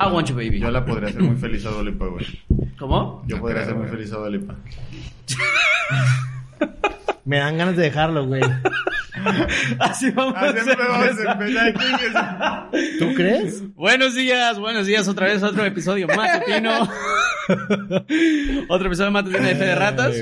I want you, baby. Yo la podría hacer muy feliz a Dolipa, güey. ¿Cómo? Yo podría hacer muy feliz a Dolipa. Me dan ganas de dejarlo, güey. Así vamos a empezar. ¿Tú crees? Buenos días, buenos días. Otra vez otro episodio matutino. otro episodio matutino de Fe de Ratas.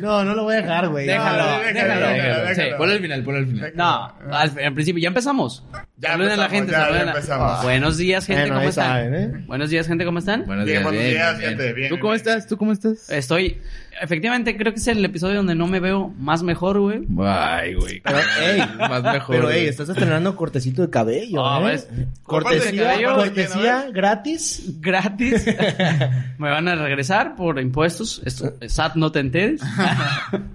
No, no lo voy a dejar, güey. Déjalo, No, déjalo, déjalo. déjalo, Sí. déjalo. Ponle al final, ponle al final. No, al, al principio ya empezamos. Ya Saluden a la gente. ya, saluden ya a- empezamos. Buenos días, gente, Bueno, ¿cómo están? saben, ¿eh? Buenos días, gente, ¿cómo están? Buenos Bien, días, buenos días, bien. gente, bien, ¿Tú cómo estás? ¿Tú cómo estás? Estoy, efectivamente, creo que es el episodio donde no me veo más mejor, güey. Ay, güey. Pero, ey, Más mejor. pero, ey, estás estrenando cortecito de cabello, Ah, ¿eh? ¿ves? Corte de Cortesía, cabello, cortesía ¿quién, gratis. Gratis. me van a regresar por impuestos. Esto, SAT, no te enteres. ¿Cuánto,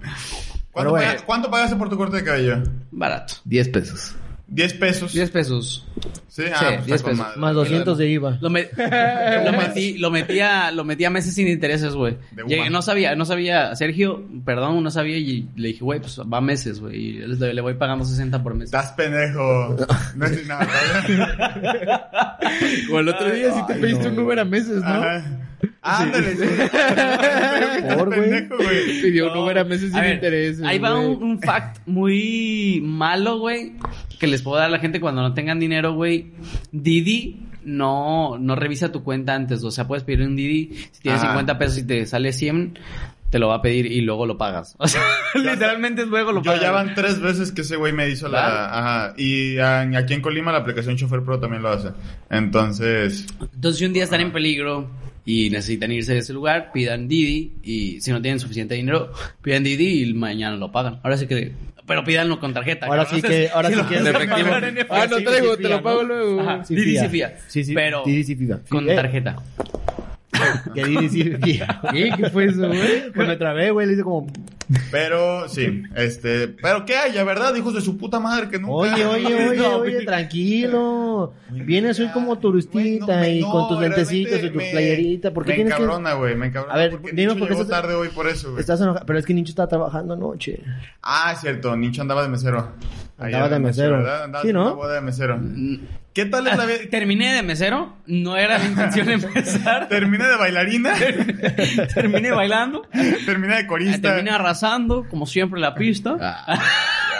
Pero, güey. pagas- ¿Cuánto pagaste por tu corte de cabello? Barato. 10 pesos. 10 pesos. 10 pesos. Sí, ah, Sí, pues 10 está con pesos. madre. Más 200 de IVA. Lo, me- lo metí, lo metí a, lo metí a meses sin intereses, güey. No sabía, no sabía, Sergio, perdón, no sabía y le dije, güey, pues va meses, güey, y le, le voy pagando 60 por mes. Estás pendejo. No es nada. O el otro día sí te Ay, pediste no, un Uber a meses, ¿no? Ajá. Ándale. sí. Por, güey. Pidió un Uber a meses sin intereses. Ahí va un, un fact muy malo, güey, que les puedo dar a la gente cuando no tengan dinero, güey. Didi no, no revisa tu cuenta antes, o sea, puedes pedir un Didi, si tienes Ajá. 50 pesos y te sale 100, te lo va a pedir y luego lo pagas. O sea, literalmente luego lo Yo pagas. ya van tres veces que ese güey me hizo Claro. la... Ajá. Y ah, aquí en Colima la aplicación Chofer Pro también lo hace. Entonces... Entonces, si un día están en peligro y necesitan irse de ese lugar, pidan Didi y si no tienen suficiente dinero, pidan Didi y mañana lo pagan. Ahora sí que, pero pídanlo con tarjeta. Ahora sí que, ahora sí que efectivo. Ah, no traigo, te lo pago luego. Ajá. Sí, Didi sí fía. Sí, sí. Pero Didi sí fía. con Eh, tarjeta. Que sí fía. ¿Qué? ¿Qué fue eso, güey? Pues me trabé, güey. Le hice como... Pero, sí. Este... Pero ¿qué haya, verdad? Hijos de su puta madre que nunca... Oye, oye, oye, No, oye, tranquilo. Vienes hoy como turistita no, me- y no, con tus lentecitos y tu me- playerita. ¿Por qué me tienes que...? encabrona, güey, me encabrona. A ver, porque dime por qué estás- tarde hoy por eso, güey. Estás enojado. Pero es que Nicho está trabajando anoche. Ah, es cierto, Nicho andaba de mesero. Andaba Ayer de mesero. ¿verdad? Andaba Sí, ¿no? boda de mesero. ¿Qué tal es la vida? Terminé de mesero, no era mi intención empezar. Terminé de bailarina, Terminé bailando, terminé de corista. terminé arrasando, como siempre, la pista. Ah,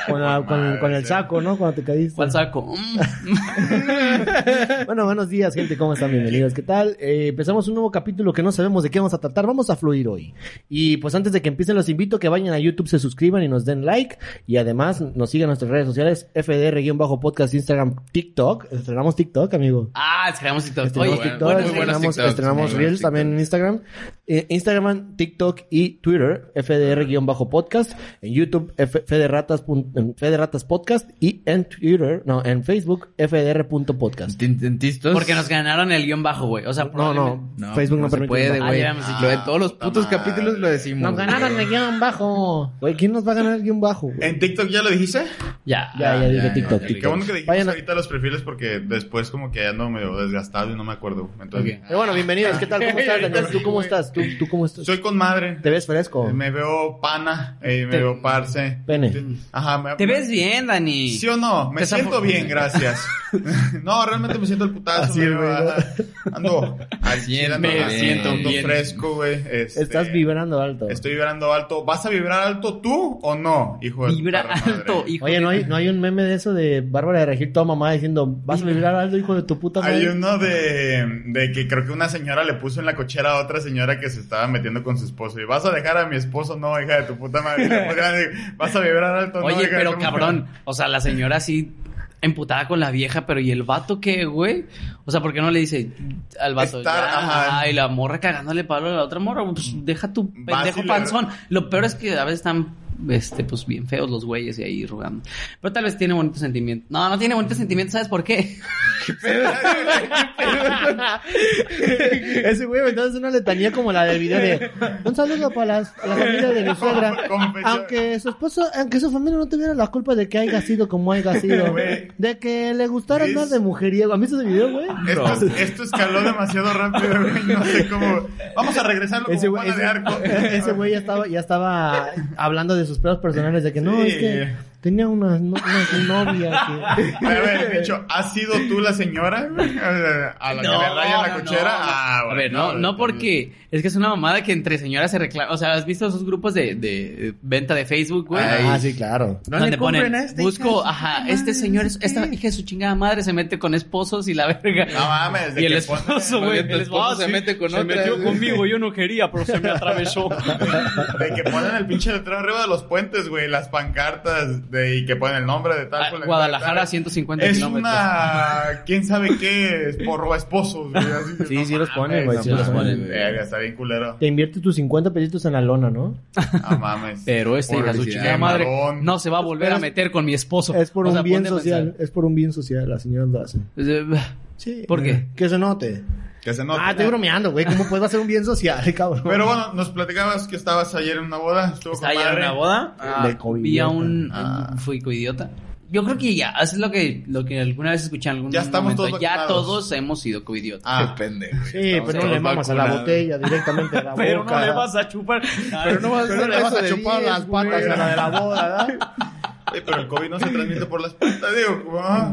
Con, la- con- el saco, ¿no? Cuando te caíste. ¿Cuál saco? Mm. Bueno, buenos días, gente. ¿Cómo están? Bienvenidos. ¿Qué tal? Eh, empezamos un nuevo capítulo que no sabemos de qué vamos a tratar. Vamos a fluir hoy. Y pues antes de que empiecen, los invito a que vayan a YouTube, se suscriban y nos den like. Y además nos sigan en nuestras redes sociales, FDR-podcast, Instagram, TikTok. Estrenamos TikTok, amigo. Ah, estrenamos TikTok. Estrenamos Oye, TikTok, bueno, muy buenos estrenamos, TikToks, Reels también en Instagram. Eh, Instagram, TikTok y Twitter, FDR-podcast. En YouTube, F- Federatas, Federatas Podcast. Y en Twitter, no, en Facebook, FDR.podcast. ¿Dentistas? Porque nos ganaron el guion bajo, güey. O sea, No, probablemente- no, Facebook no, se permite. puede, Ah, güey. dicho. Lo de todos los putos capítulos lo decimos. Nos ganaron el guion bajo. Güey, ¿quién nos va a ganar el guion bajo? güey? ¿En TikTok ya lo dijiste? Ya. Ya, ya, ya, dije ya, TikTok, Qué bueno que a- ahorita los perfiles porque después como que ando medio desgastado y no me acuerdo. Entonces, Ok. Pero bueno, bienvenidos. ¿Qué tal? ¿Cómo estás, Daniel? ¿Tú cómo estás? ¿Tú, tú cómo estás? soy con madre. ¿Te ves fresco? Me veo pana, eh, me Te- veo parce. Pene. Ajá. Me, Te ves bien, Dani. ¿Sí o no? Me Te siento bien, gracias. no, realmente me siento el putazo. Así es, güey. Ando al chile, ando, Me ando siento bien. fresco, güey. este, Estás vibrando alto. Estoy vibrando alto. ¿Vas a vibrar alto tú o no, hijo de tu Vibra perra madre? alto, hijo. Oye, ¿no hay, ¿no hay un meme de eso de Bárbara de Regil toda mamá diciendo vas a vibrar alto, hijo de tu puta Hay madre? uno de, de que creo que una señora le puso en la cochera a otra señora que se estaba metiendo con su esposo. Y vas a dejar a mi esposo, no, hija de tu puta madre. Vas a vibrar alto, no, Oye, hija pero cabrón. O sea, la señora así emputada con la vieja, pero ¿y el vato qué, güey? O sea, ¿por qué no le dice al vato? Estar, ya, ajá. Y la morra cagándole palo a la otra morra. Pues deja tu pendejo panzón. Lo peor es que a veces están, este, pues bien feos los güeyes y ahí rogando. Pero tal vez tiene bonito sentimiento. No, no tiene bonito sentimiento, ¿sabes por qué? Ese güey entonces una letanía como la del video de un saludo para las, a la familia de mi suegra. Aunque su esposo, aunque su familia no tuviera la culpa de que haya sido como haya sido, de que le gustara Es- más de mujeriego. ¿Han visto ese video, güey? Esto, esto escaló demasiado rápido, güey. No sé cómo. Vamos a regresarlo como Ese güey, Juana de Arco. ese, ese güey ya estaba, ya estaba hablando de sus pedos personales, de que no, es que Tenía una, no- una novia que... A ver, dicho, ¿has sido tú la señora? A la que le raya la no, cochera. no. Ah, a ver, no, no porque es que es una mamada que entre señoras se reclama. O sea, ¿has visto esos grupos de, de venta de Facebook, güey? Ah, sí, claro. No donde ponen, a esta busco, ajá, este señor, es- esta hija de su chingada madre se mete con esposos y la verga. No mames, de y el esposo, güey, el esposo se mete con se otra, metió güey. conmigo, yo no quería, pero se me atravesó. De que ponen el pinche letrero arriba de los puentes, güey, las pancartas de, y que ponen el nombre de tal. Ah, Guadalajara, tal. 150 Es kilómetros. una... ¿Quién sabe qué? Es por roba esposos, güey. así, Sí, no sí los ponen, güey, sí los ponen. Verga, está bien culero. Te invierte tus 50 pesitos en la lona, ¿no? No mames. Pero este hija de su chingada madre no se va a volver a es- meter con mi esposo. Es por O un bien social, es por un bien social, las señoras lo hacen. Sí. ¿Por qué? Que se note. Que se note. ah, estoy bromeando, güey. ¿Cómo puede ser un bien social, cabrón? Pero bueno, nos platicabas que estabas ayer en una boda. Estuvo con ¿Estaba ya en una boda? Ah, De covidiota. vi a un... Ah. Fui covidiota. Yo creo que ya, eso es lo que, lo que alguna vez escuché en algún Ya estamos momento. todos Ya vacunados. todos hemos sido covidiotas. Ah, Qué pendejo. Sí, Estamos pero no le mamas a la botella directamente a la Pero boca. no le vas a chupar. Pero no vas a Pero no hacer le vas a chupar 10, las patas a la de la boda, ¿verdad? Pero el COVID no se transmite por las patas, digo. ah.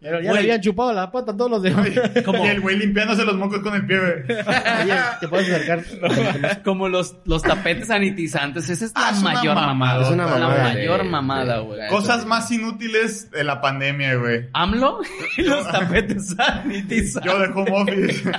Pero ya Güey. le habían chupado la pata a todos los demás. Y el güey limpiándose los mocos con el pie, güey. Oye, te puedes acercar. Como los, los tapetes sanitizantes. Esa es la Ah, es mayor mamada. mamada. Es una La mamada. mayor Sí, mamada, güey. Cosas más inútiles de la pandemia, güey. AMLO y los tapetes sanitizantes. Yo de home office.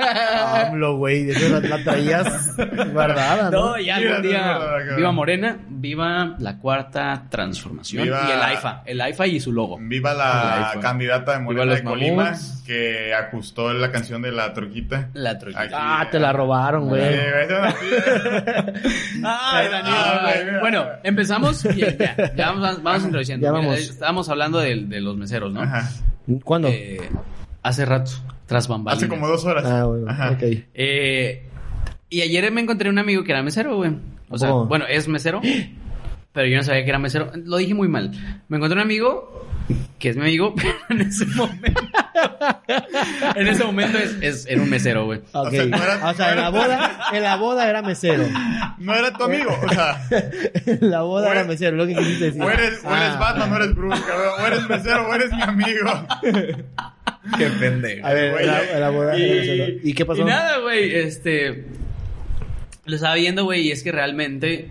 AMLO, güey. De eso la, la traías guardada, ¿no? No, ya Mira, verdad, día. Viva Morena, viva la cuarta transformación. Viva- Y el AIFA. El AIFA y su logo. Viva la candidata de Morena de Colima mamuts. que ajustó la canción de la troquita. La troquita. Aquí. Ah, te la robaron, güey. Ay, Daniel. Bueno, empezamos bien, ya. Ya vamos, vamos introduciendo. Ya Mira, vamos. estábamos hablando de, de los meseros, ¿no? Ajá. ¿Cuándo? Eh, hace rato, tras bambalinas. Hace como dos horas. ah, bueno, Ajá. ok. Eh, y ayer me encontré un amigo que era mesero, güey. O sea, bueno, es mesero, pero yo no sabía que era mesero. Lo dije muy mal. Me encontré un amigo que es mi amigo, pero en ese momento. en ese momento es, es- era un mesero, güey. Ok. O sea, no era- O sea, en la boda, en la boda era mesero. No era tu amigo, o sea, En la boda era eres- mesero, lo que quisiste decir. o eres, o eres Ah. Batman, o eres Bruce, cabrón. O eres mesero, o eres mi amigo. Qué pendejo. A ver, Güey, en la, en la boda era mesero. ¿Y qué pasó? Y nada, güey, este... Lo estaba viendo, güey, y es que realmente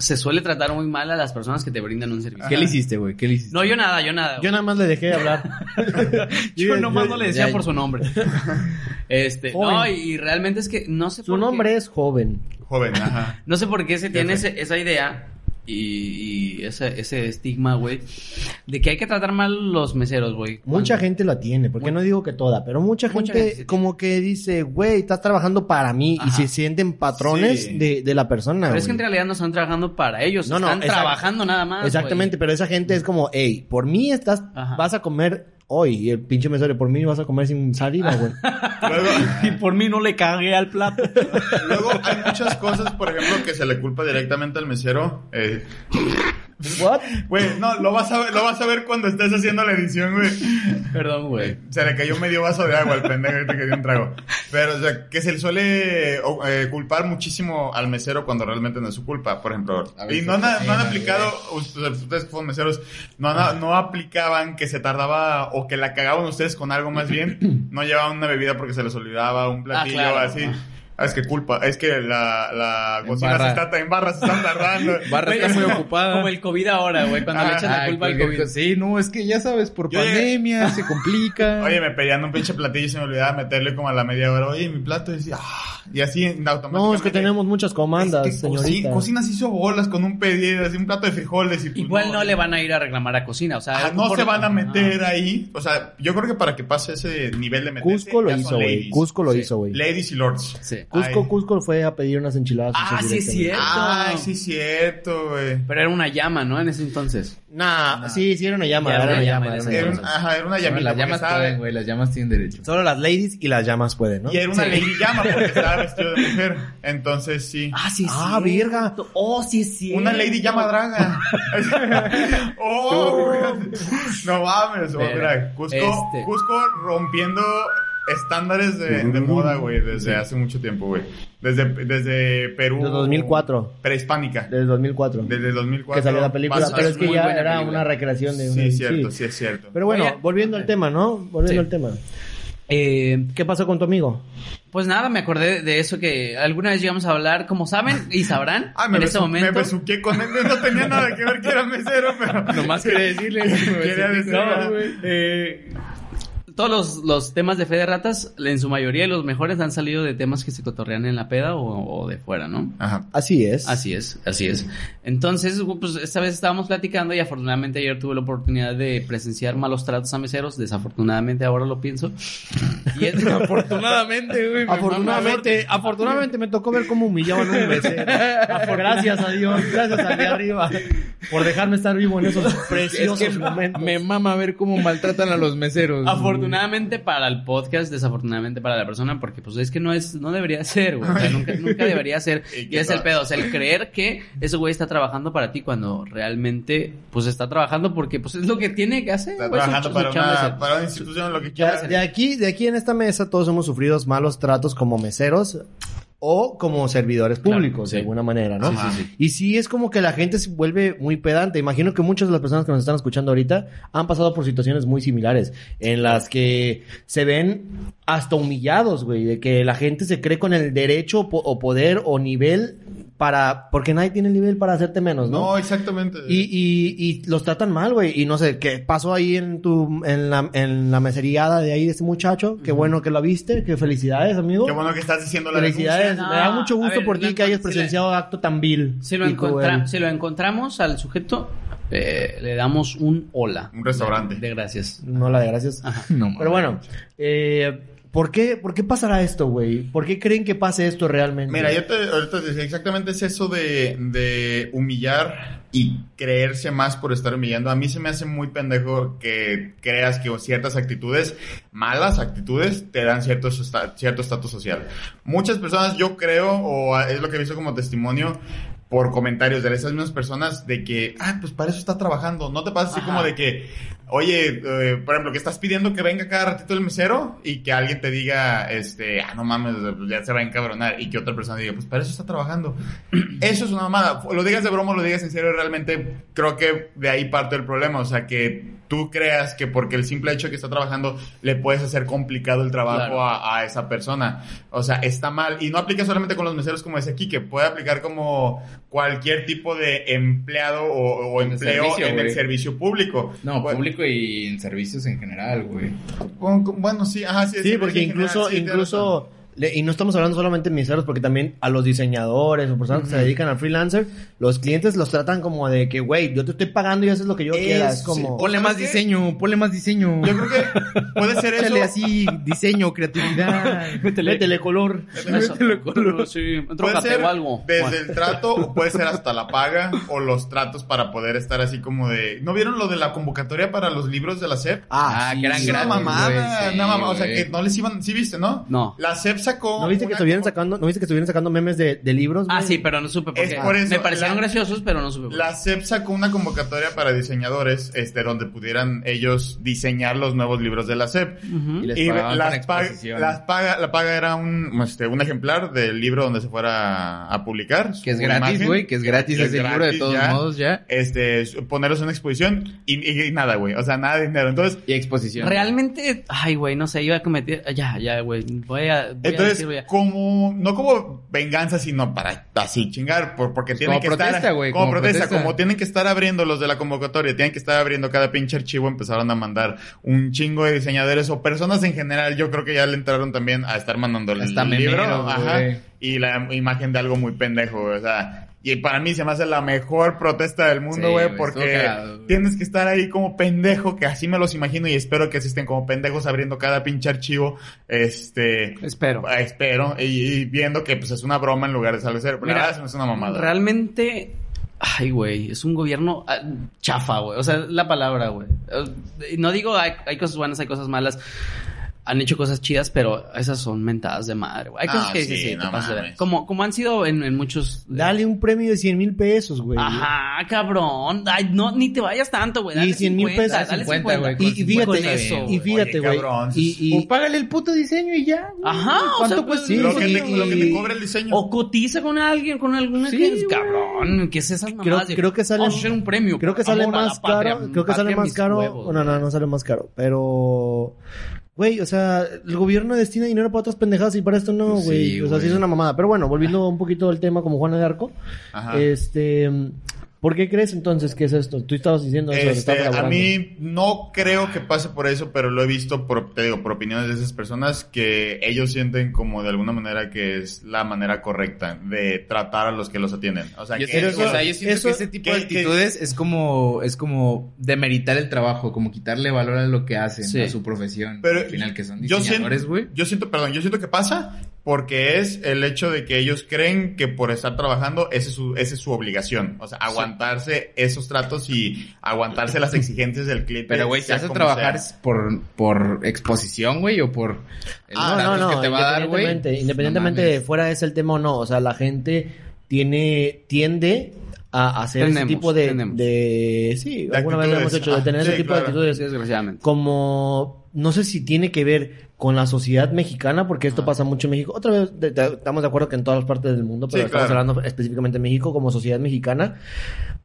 se suele tratar muy mal a las personas que te brindan un servicio. ¿Qué le hiciste, güey? ¿Qué le hiciste? No, yo nada, yo nada. Yo nada más le dejé hablar. Yo nomás no le decía Ya- por su nombre. Este, Joven. no, y, realmente es que no sé Su por qué- nombre es joven. Joven, ajá. No sé por qué se tiene ese- esa idea y, y ese, ese estigma, güey, de que hay que tratar mal los meseros, güey. Mucha Cuando- gente la tiene, porque no digo que toda, pero mucha gente, Mucha gente sí como que dice, güey, estás trabajando para mí y se sienten patrones Sí. de, de la persona. Pero es que en realidad no están trabajando para ellos, No, no, están exacto. trabajando nada más. Exactamente, pero esa gente es como, hey, por mí estás, Ajá. vas a comer hoy. Y el pinche mesero, por mí vas a comer sin saliva, güey. Luego, güey. Y por mí no le cagué al plato. luego hay muchas cosas, por ejemplo, que se le culpa directamente al mesero. Eh, ¿What? Güey, no, lo vas a ver, lo vas a ver cuando estés haciendo la edición, güey. Perdón, güey. Se le cayó medio vaso de agua al pendejo ahorita que dio un trago. Pero, o sea, que se le suele o, eh, culpar muchísimo al mesero cuando realmente no es su culpa, por ejemplo. A Y no han, no han aplicado, ustedes ustedes que fueron meseros, no, no, no aplicaban que se tardaba o que la cagaban ustedes con algo más bien. No llevaban una bebida porque se les olvidaba, un platillo claro. así. Ah, es que culpa, es que la, la cocina se barra. está, en barra se están tardando. Barra está muy ocupada. Como el COVID ahora, güey, cuando le Ah, echan la Ay, culpa al COVID. Sí, no, es que ya sabes, por Yo llegué- pandemia se complica. Oye, me pedían un pinche platillo y se me olvidaba meterle como a la media hora. Oye, mi plato y decía, ah, y así automáticamente. No, es que tenemos muchas comandas, Es que señorita. coci- Cocinas hizo bolas con un pedido, así un plato de frijoles y pues, Igual no le van a ir a reclamar a cocina, o sea... Ajá, no se van a meter ahí. O sea, yo creo que para que pase ese nivel de meterse, Cusco lo hizo, güey. Cusco lo Sí. hizo, güey. Ladies y lords. Sí. Cusco, Ay. Cusco fue a pedir unas enchiladas. Ah, sí es cierto. Ay, sí, es cierto, güey. Pero era una llama, ¿no? En ese entonces. Nah, sí, sí era una llama, era era una llama. llama era una ese Era, un- ajá, era una llamita. las llamas estaba- pueden, güey, las llamas tienen derecho. Solo las ladies y las llamas pueden, ¿no? Y era una Sí. lady llama porque estaba vestido de mujer. Entonces sí. sí, Ah, verga. Oh, sí, sí. Una lady llama draga. oh, güey. no mames. Pero, mira, Cusco, este- Cusco rompiendo estándares de, de moda, güey, desde hace mucho tiempo, güey. Desde, desde Perú. Desde 2004. Prehispánica. Desde 2004. Desde 2004. que salió la película, Pasa- pero es que ya era película. una recreación de una... Sí, cierto, sí es cierto. Pero bueno, Oye, volviendo al tema, ¿no? Volviendo Sí. al tema. Eh, ¿Qué pasó con tu amigo? pues nada, me acordé de eso que alguna vez llegamos a hablar, como saben y sabrán, Ah, me, en este besu- momento. me besuqué con él. No tenía nada que ver que era mesero, pero... Nomás quería decirle. Quería decir, No, güey. eh, todos los, los temas de fe de ratas, en su mayoría los mejores han salido de temas que se cotorrean en la peda o, o de fuera, ¿no? Ajá. Así es. Así es, así es. Entonces, pues esta vez estábamos platicando y afortunadamente ayer tuve la oportunidad de presenciar malos tratos a meseros. Desafortunadamente ahora lo pienso. Y es- Afortunadamente, güey. me Afortunadamente, afortunadamente me tocó ver cómo humillaban a un mesero. Gracias a Dios, gracias a de arriba por dejarme estar vivo en esos preciosos Es que momentos. me mama ver cómo maltratan a los meseros. Afortunadamente para el podcast, desafortunadamente para la persona, porque pues es que no es, no debería ser, güey. O sea, nunca, nunca debería ser. ¿Y es el pedo, o sea, el creer que ese güey está trabajando para ti cuando realmente, pues está trabajando porque pues es lo que tiene que hacer. Está güey, su- trabajando su para una, el- para una institución, lo que Ya, quieras. de aquí, de aquí en esta mesa todos hemos sufrido malos tratos como meseros o como servidores públicos, sí. de alguna manera, ¿no? Sí, sí, sí. Y sí es como que la gente se vuelve muy pedante. Imagino que muchas de las personas que nos están escuchando ahorita han pasado por situaciones muy similares, en las que se ven hasta humillados, güey, de que la gente se cree con el derecho po- o poder o nivel para, porque nadie tiene el nivel para hacerte menos, ¿no? No, exactamente. Y, y, y los tratan mal, güey. Y no sé, ¿qué pasó ahí en tu, en la, en la meseriada de ahí de este muchacho? Qué bueno que lo viste. Qué felicidades, amigo. Qué bueno que estás diciendo la Felicidades. Me da mucho gusto ver, por ti que hayas si presenciado acto tan vil. Si lo, y cruel. encontra- si lo encontramos al sujeto, eh, le damos un hola. Un restaurante. De, de gracias. No la de gracias. No. Pero bueno, eh, ¿por qué, ¿por qué pasará esto, güey? ¿Por qué creen que pase esto realmente? Mira, yo te, decía exactamente es eso de, humillar y creerse más por estar humillando. A mí se me hace muy pendejo que creas que ciertas actitudes, malas actitudes, te dan cierto estatus social. Muchas personas, yo creo, o es lo que he visto como testimonio, por comentarios de esas mismas personas de que, ah, pues para eso está trabajando. No te pasa así Ajá. como de que, oye, eh, por ejemplo, que estás pidiendo que venga cada ratito el mesero y que alguien te diga, este, ah, no mames, ya se va a encabronar y que otra persona diga, pues para eso está trabajando. Eso es una mamada. Lo digas de broma o lo digas en serio, realmente creo que de ahí parte el problema. O sea, que tú creas que porque el simple hecho de que está trabajando le puedes hacer complicado el trabajo Claro. a, a esa persona. O sea, está mal. Y no aplica solamente con los meseros como dice aquí, que puede aplicar como cualquier tipo de empleado o, o En el empleo servicio, en el servicio público. No, Bueno, público y en servicios en general, güey. Bueno, sí, ajá, sí. Sí, sí, porque incluso, general, sí, incluso, le- y no estamos hablando solamente de meseros, porque también a los diseñadores o personas que se dedican al freelancer, los clientes los tratan como de que, güey, yo te estoy pagando y haces lo que yo Es- quiera. Es sí. como... O- Ponle ¿sabes más diseño, ponle más diseño. Yo creo que puede ser eso. Échale así, diseño, creatividad. Métele color. Eso. Sí, otro Puede ser o algo. desde Bueno. el trato o puede ser hasta la paga o los tratos para poder estar así como de... ¿No vieron lo de la convocatoria para los libros de la SEP? Ah, que eran una gratis, mamada, güey, sí, una mamada. O sea, güey. que no les iban... ¿Sí viste, no? No. La SEP sacó... ¿No viste que estuvieron como- sacando, ¿no viste que estuvieron sacando memes de, de libros? Ah, güey? sí, pero no supe por Es qué. por eso, Me parecieron la- graciosos, pero no supe por qué. La SEP sacó una convocatoria para diseñadores, este, donde pudieran ellos diseñar los nuevos libros de la SEP. Ujú. Y les Y pagaban las pag- exposición. las paga, la paga era un, este, un ejemplar del libro donde se fuera a publicar. Que es gratis, imagen. güey, que es gratis Que ese libro de todos ya. modos ya. Este, ponerlos en una exposición y, y- y nada, güey. O sea, nada de dinero. Entonces, Y exposición. Realmente, ay, güey, no sé, iba a cometer. Ya, ya, güey. Voy a. Voy a entonces, decir, como, no como venganza, sino para así chingar, por, porque tienen Como que protesta, estar, como, como protesta, protesta. como tienen que estar abriendo los de la convocatoria, tienen que estar abriendo cada pinche archivo, empezaron a mandar un chingo de diseñadores o personas en general, yo creo que ya le entraron también a estar mandando el libro, ajá, y la imagen de algo muy pendejo, o sea, y para mí se me hace la mejor protesta del mundo, güey, porque tienes que estar ahí como pendejo, que así me los imagino y espero que estén como pendejos abriendo cada pinche archivo, este, Espero. Ah, Espero, y, y viendo que pues es una broma en lugar de serio. Pero la Mira, hace una mamada. Realmente. Ay, güey, es un gobierno ah, chafa, güey. O sea, la palabra, güey. Eh, No digo hay, hay cosas buenas, hay cosas malas. Han hecho cosas chidas, pero esas son mentadas de madre, güey. Hay cosas Ah, que sí, sí, sí, te no pasas de ver. mames. Como, como han sido en, en muchos... Dale un premio de 100 mil pesos, güey. Ajá, cabrón. Ay, no, ni te vayas tanto, güey. Dale Y 100 mil 50, pesos. dale 50, 50, güey, Y, y fíjate, eso, y güey. fíjate, güey. cabrón. Y, y- O págale el puto diseño y ya. güey. Ajá, o ¿Cuánto sea, cuesta? sí, lo, que te, lo que te cobra el diseño. O cotiza con alguien, con alguna Sí, que cabrón, ¿qué es esas Creo- mamadas de, creo que sale- Vamos a hacer un premio. Creo que sale más caro. Creo que sale más caro. no, no, no sale más caro. Pero. Güey, o sea, el gobierno destina dinero para otras pendejadas y para esto no, Sí, güey. o sea, sí es una mamada. Pero bueno, volviendo un poquito al tema como Juana de Arco. Ajá. Este. ¿Por qué crees entonces que es esto? Tú estabas diciendo eso. Este, a mí no creo que pase por eso, pero lo he visto por, te digo, por opiniones de esas personas que ellos sienten como de alguna manera que es la manera correcta de tratar a los que los atienden. O sea, Yo que, siento, eso- o sea, yo siento eso- que ese tipo de que- actitudes es como es como demeritar el trabajo, como quitarle valor a lo que hacen, Sí. a su profesión. Pero al final que son yo diseñadores, siento, güey. yo siento, perdón, yo siento que pasa porque es el hecho de que ellos creen que por estar trabajando esa es su, esa es su obligación. O sea, aguantarse esos tratos y aguantarse las exigencias del cliente. Pero, güey, si como trabajar sea. por, por exposición, güey, o por el Ah, no, estatus no, que te va a dar, güey. independientemente, independientemente no de fuera es el tema o no, o sea, la gente tiene, tiende a hacer ese Tenemos, tipo de, tenemos. de sí, De alguna vez lo hemos hecho, de Ah, tener ese sí, tipo claro. de actitudes. Sí, desgraciadamente. como no sé si tiene que ver con la sociedad mexicana, porque esto pasa mucho en México. Otra vez, de- de- estamos de acuerdo que en todas las partes del mundo, pero Sí, estamos claro. hablando específicamente de México como sociedad mexicana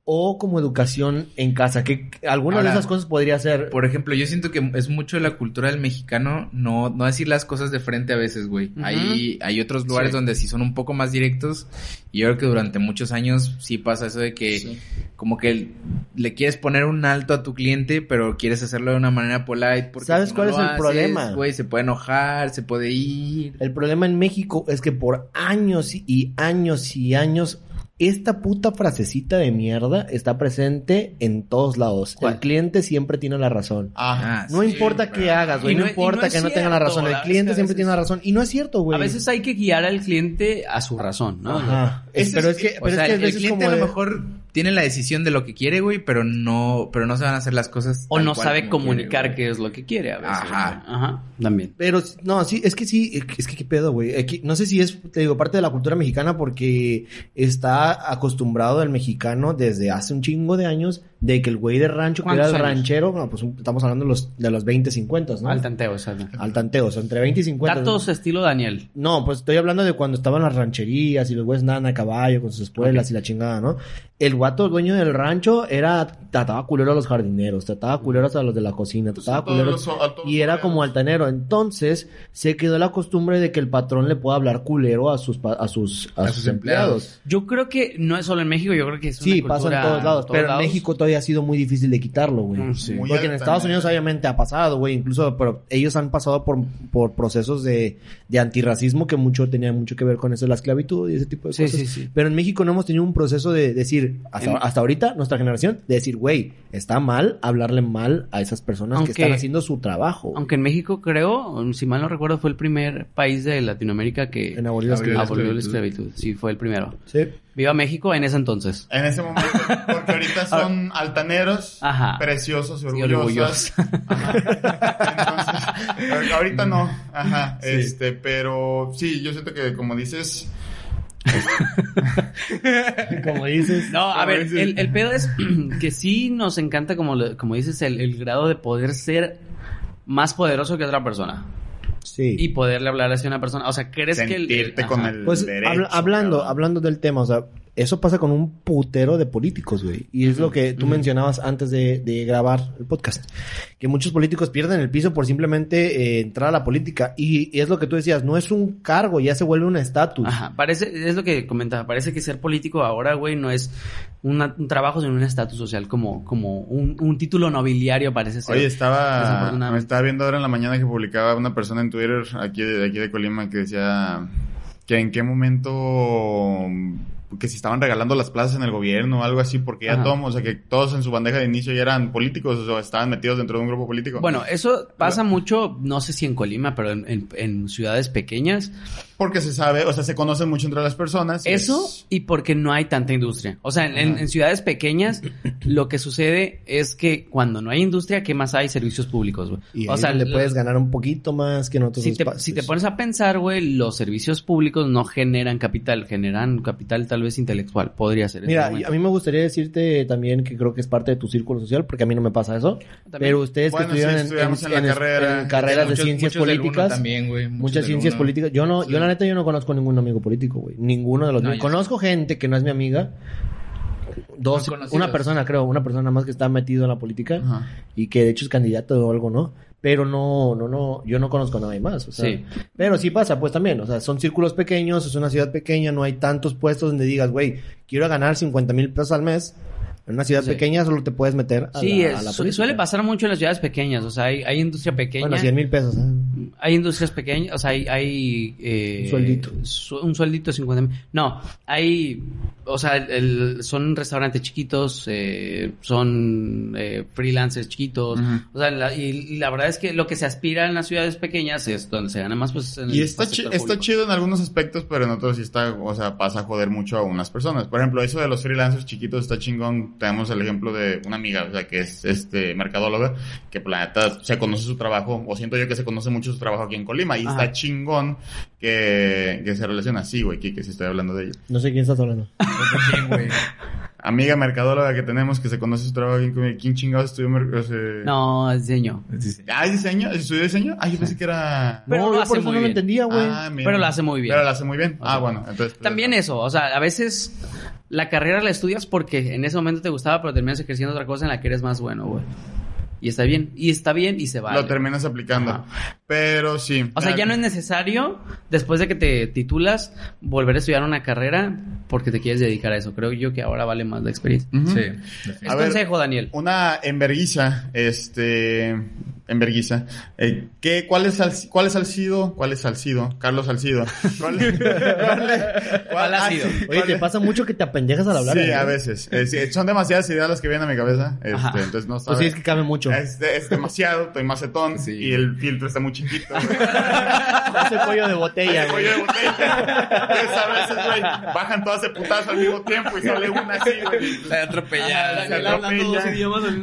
o como educación en casa, que alguna de Ahora, esas cosas podría ser. Por ejemplo, yo siento que es mucho de la cultura del mexicano no, no decir las cosas de frente a veces, güey. Ujú. hay, hay otros lugares Sí. donde sí son un poco más directos. Y yo creo que durante muchos años sí pasa eso de que Sí. como que le quieres poner un alto a tu cliente, pero quieres hacerlo de una manera polite. Porque ¿Sabes si cuál es el haces, problema? Güey, se puede enojar, se puede ir. El problema en México es que por años y años y años esta puta frasecita de mierda está presente en todos lados. ¿Cuál? El cliente siempre tiene la razón. Ah, Ah, No sí, importa pero- qué hagas, güey. Y No, importa no que no tenga la razón. El cliente siempre tiene la razón. Y no es cierto, güey. A veces hay que guiar al cliente a su razón, ¿no? Ajá. Es- pero es- que, O pero sea, es que a el veces cliente como a lo de- mejor tiene la decisión de lo que quiere, güey, pero no, pero no se van a hacer las cosas. O no sabe comunicar quiere, qué es lo que quiere a veces. Ajá. güey. Ajá. También. Pero no, sí, es que sí, es que qué pedo, güey. Aquí- No sé si es, te digo, parte de la cultura mexicana porque está acostumbrado el mexicano desde hace un chingo de años de que el güey de rancho, que era ¿Cuántos el años? ranchero, no, pues un- estamos hablando de los, de los 20, 50, ¿no? Al tanteo, o sea. Al tanteo, o sea, entre 20 y 50. Datos estilo Daniel. No, pues estoy hablando de cuando estaban las rancherías y los güeyes andaban a caballo con sus espuelas y la chingada, ¿no? El guato dueño del rancho era, trataba culero a los jardineros, trataba culeros a los de la cocina, trataba todos y era los como altanero. Entonces, se quedó la costumbre de que el patrón le pueda hablar culero a sus, pa- a sus, a A sus sus empleados. Yo creo que no es solo en México, yo creo que es Sí, una pasa cultura en todos lados, pero en México todavía ha sido muy difícil de quitarlo, güey. Mm, sí. Porque en. Estados Unidos obviamente ha pasado, güey, incluso, pero ellos han pasado por, por procesos de, de antirracismo que mucho tenían mucho que ver con eso de la esclavitud y ese tipo de Sí, cosas. sí, sí. Pero en México no hemos tenido un proceso de decir, hasta, En- hasta ahorita, nuestra generación, de decir, güey, está mal hablarle mal a esas personas Aunque- que están haciendo su trabajo. Aunque en México creo, si mal no recuerdo, fue el primer país de Latinoamérica que En abolir la Abolió la esclavitud. abolió la esclavitud. Sí, fue el primero. Sí. Viva México en ese entonces. En ese momento, porque ahorita son altaneros, Ajá. preciosos y Y orgullosos. Entonces, ahorita no, ajá, Sí. este, pero sí, yo siento que como dices, Como dices. No, a ver, dices- el, el pedo es que sí nos encanta, como, como dices, el, el grado de poder ser más poderoso que otra persona. Sí. Y poderle hablar así a una persona. O sea, ¿crees que el... con el Pues derecho. habla- hablando, hablando del tema, o sea, eso pasa con un putero de políticos, güey. Y es lo que tú mencionabas antes de, de grabar el podcast. Que muchos políticos pierden el piso por simplemente eh, entrar a la política. Y, y es lo que tú decías, no es un cargo, ya se vuelve un estatus. Ajá, parece, es lo que comentaba, parece que ser político ahora, güey, no es una- un trabajo, sino un estatus social, como, como un, un título nobiliario parece ser. Oye, estaba, me estaba viendo ahora en la mañana que publicaba una persona en Twitter aquí de, aquí de Colima que decía que en qué momento que si estaban regalando las plazas en el gobierno o algo así, porque ya todos, o sea, que todos en su bandeja de inicio ya eran políticos, o estaban metidos dentro de un grupo político. Bueno, eso pasa mucho, no sé si en Colima, pero en, en- en ciudades pequeñas. Porque se sabe, o sea, se conocen mucho entre las personas. y Eso es- y porque no hay tanta industria. O sea, en, en- ciudades pequeñas, Lo que sucede es que cuando no hay industria, ¿qué más hay? Servicios públicos, güey. Y o ahí sea, le puedes ganar un poquito más que en otros si te, espacios. si te pones a pensar, güey, los servicios públicos no generan capital, generan capital tal vez intelectual, podría ser. Mira, este a mí me gustaría decirte también que creo que es parte de tu círculo social, porque a mí no me pasa eso. También. Pero ustedes Bueno, que estudian sí, en, en la en- carrera. en carreras de Muchos- ciencias del uno políticas, también, güey. Muchas ciencias políticas. Yo no, Sí. yo la neta yo no conozco ningún amigo político, güey. Ninguno de los No, míos. Conozco gente que no es mi amiga. Dos, una persona creo, una persona más que está metido en la política Ajá. y que de hecho es candidato o algo, ¿no? Pero no, no, no, yo no conozco a nadie más, o sea, Sí. pero sí pasa, pues también, o sea, son círculos pequeños, es una ciudad pequeña, no hay tantos puestos donde digas, güey, quiero ganar 50 mil pesos al mes. En una ciudad Sí. pequeña solo te puedes meter a Sí, la, es- a la suele pasar mucho en las ciudades pequeñas, o sea, hay, hay industria pequeña. Bueno, 100 mil pesos. ¿eh? Hay industrias pequeñas, o sea, hay... hay eh, Un sueldito. su- un sueldito de 50 mil. No, hay... O sea, el- el- son restaurantes chiquitos, eh, son eh, freelancers chiquitos. O sea, la- y, y la verdad es que lo que se aspira en las ciudades pequeñas es donde se gana más, pues en el Y está, chi- está chido en algunos aspectos, pero en otros sí está, o sea, pasa a joder mucho a unas personas. Por ejemplo, eso de los freelancers chiquitos está chingón. Tenemos el ejemplo de una amiga, o sea, que es este mercadóloga, que pues, la neta se conoce su trabajo, o siento yo que se conoce mucho su trabajo aquí en Colima, y Ajá. está chingón que, que se relaciona así, güey, que si estoy hablando de ella. No sé quién estás hablando. ¿Quién, güey? Amiga mercadóloga que tenemos que se conoce su trabajo aquí en Colima. ¿Quién chingados estudió mer- o sea, No, es diseño. Ah, ¿es diseño? ¿Estudió diseño? Ah, yo pensé que era... Pero no, lo yo hace por eso muy no lo bien. entendía, güey. Ah, mira. Pero lo hace muy bien. Pero lo hace muy bien. Ah, bueno, entonces... pues, También eso, o sea, a veces la carrera la estudias porque en ese momento te gustaba, pero terminas ejerciendo otra cosa en la que eres más bueno, güey. Y está bien, y está bien y se vale. Lo terminas aplicando. Ajá. Pero sí. O sea, ya no es necesario, después de que te titulas, volver a estudiar una carrera porque te quieres dedicar a eso. Creo yo que ahora vale más la experiencia. Sí. Es A ver, consejo, Daniel. Una enverguiza, este, enverguiza. Eh, ¿qué, cuál es, Salci- cuál es Salcido? ¿Cuál es Salcido? Carlos Salcido. ¿Cuál, cuál, ¿Cuál ha sido? Oye, cuál te es- pasa mucho que te apendejas al hablar. Sí, ¿eh? a veces. Eh, sí, son demasiadas ideas las que vienen a mi cabeza. Este, entonces no Pues sabe. sí, es que cabe mucho. Es, es demasiado, estoy macetón Sí. y el filtro está muy chiquito. Ese cuello de botella, Ese güey. cuello de botella. Entonces a veces, güey, bajan todas de putazo al mismo tiempo y sale una así, güey. La atropellada. se atropella.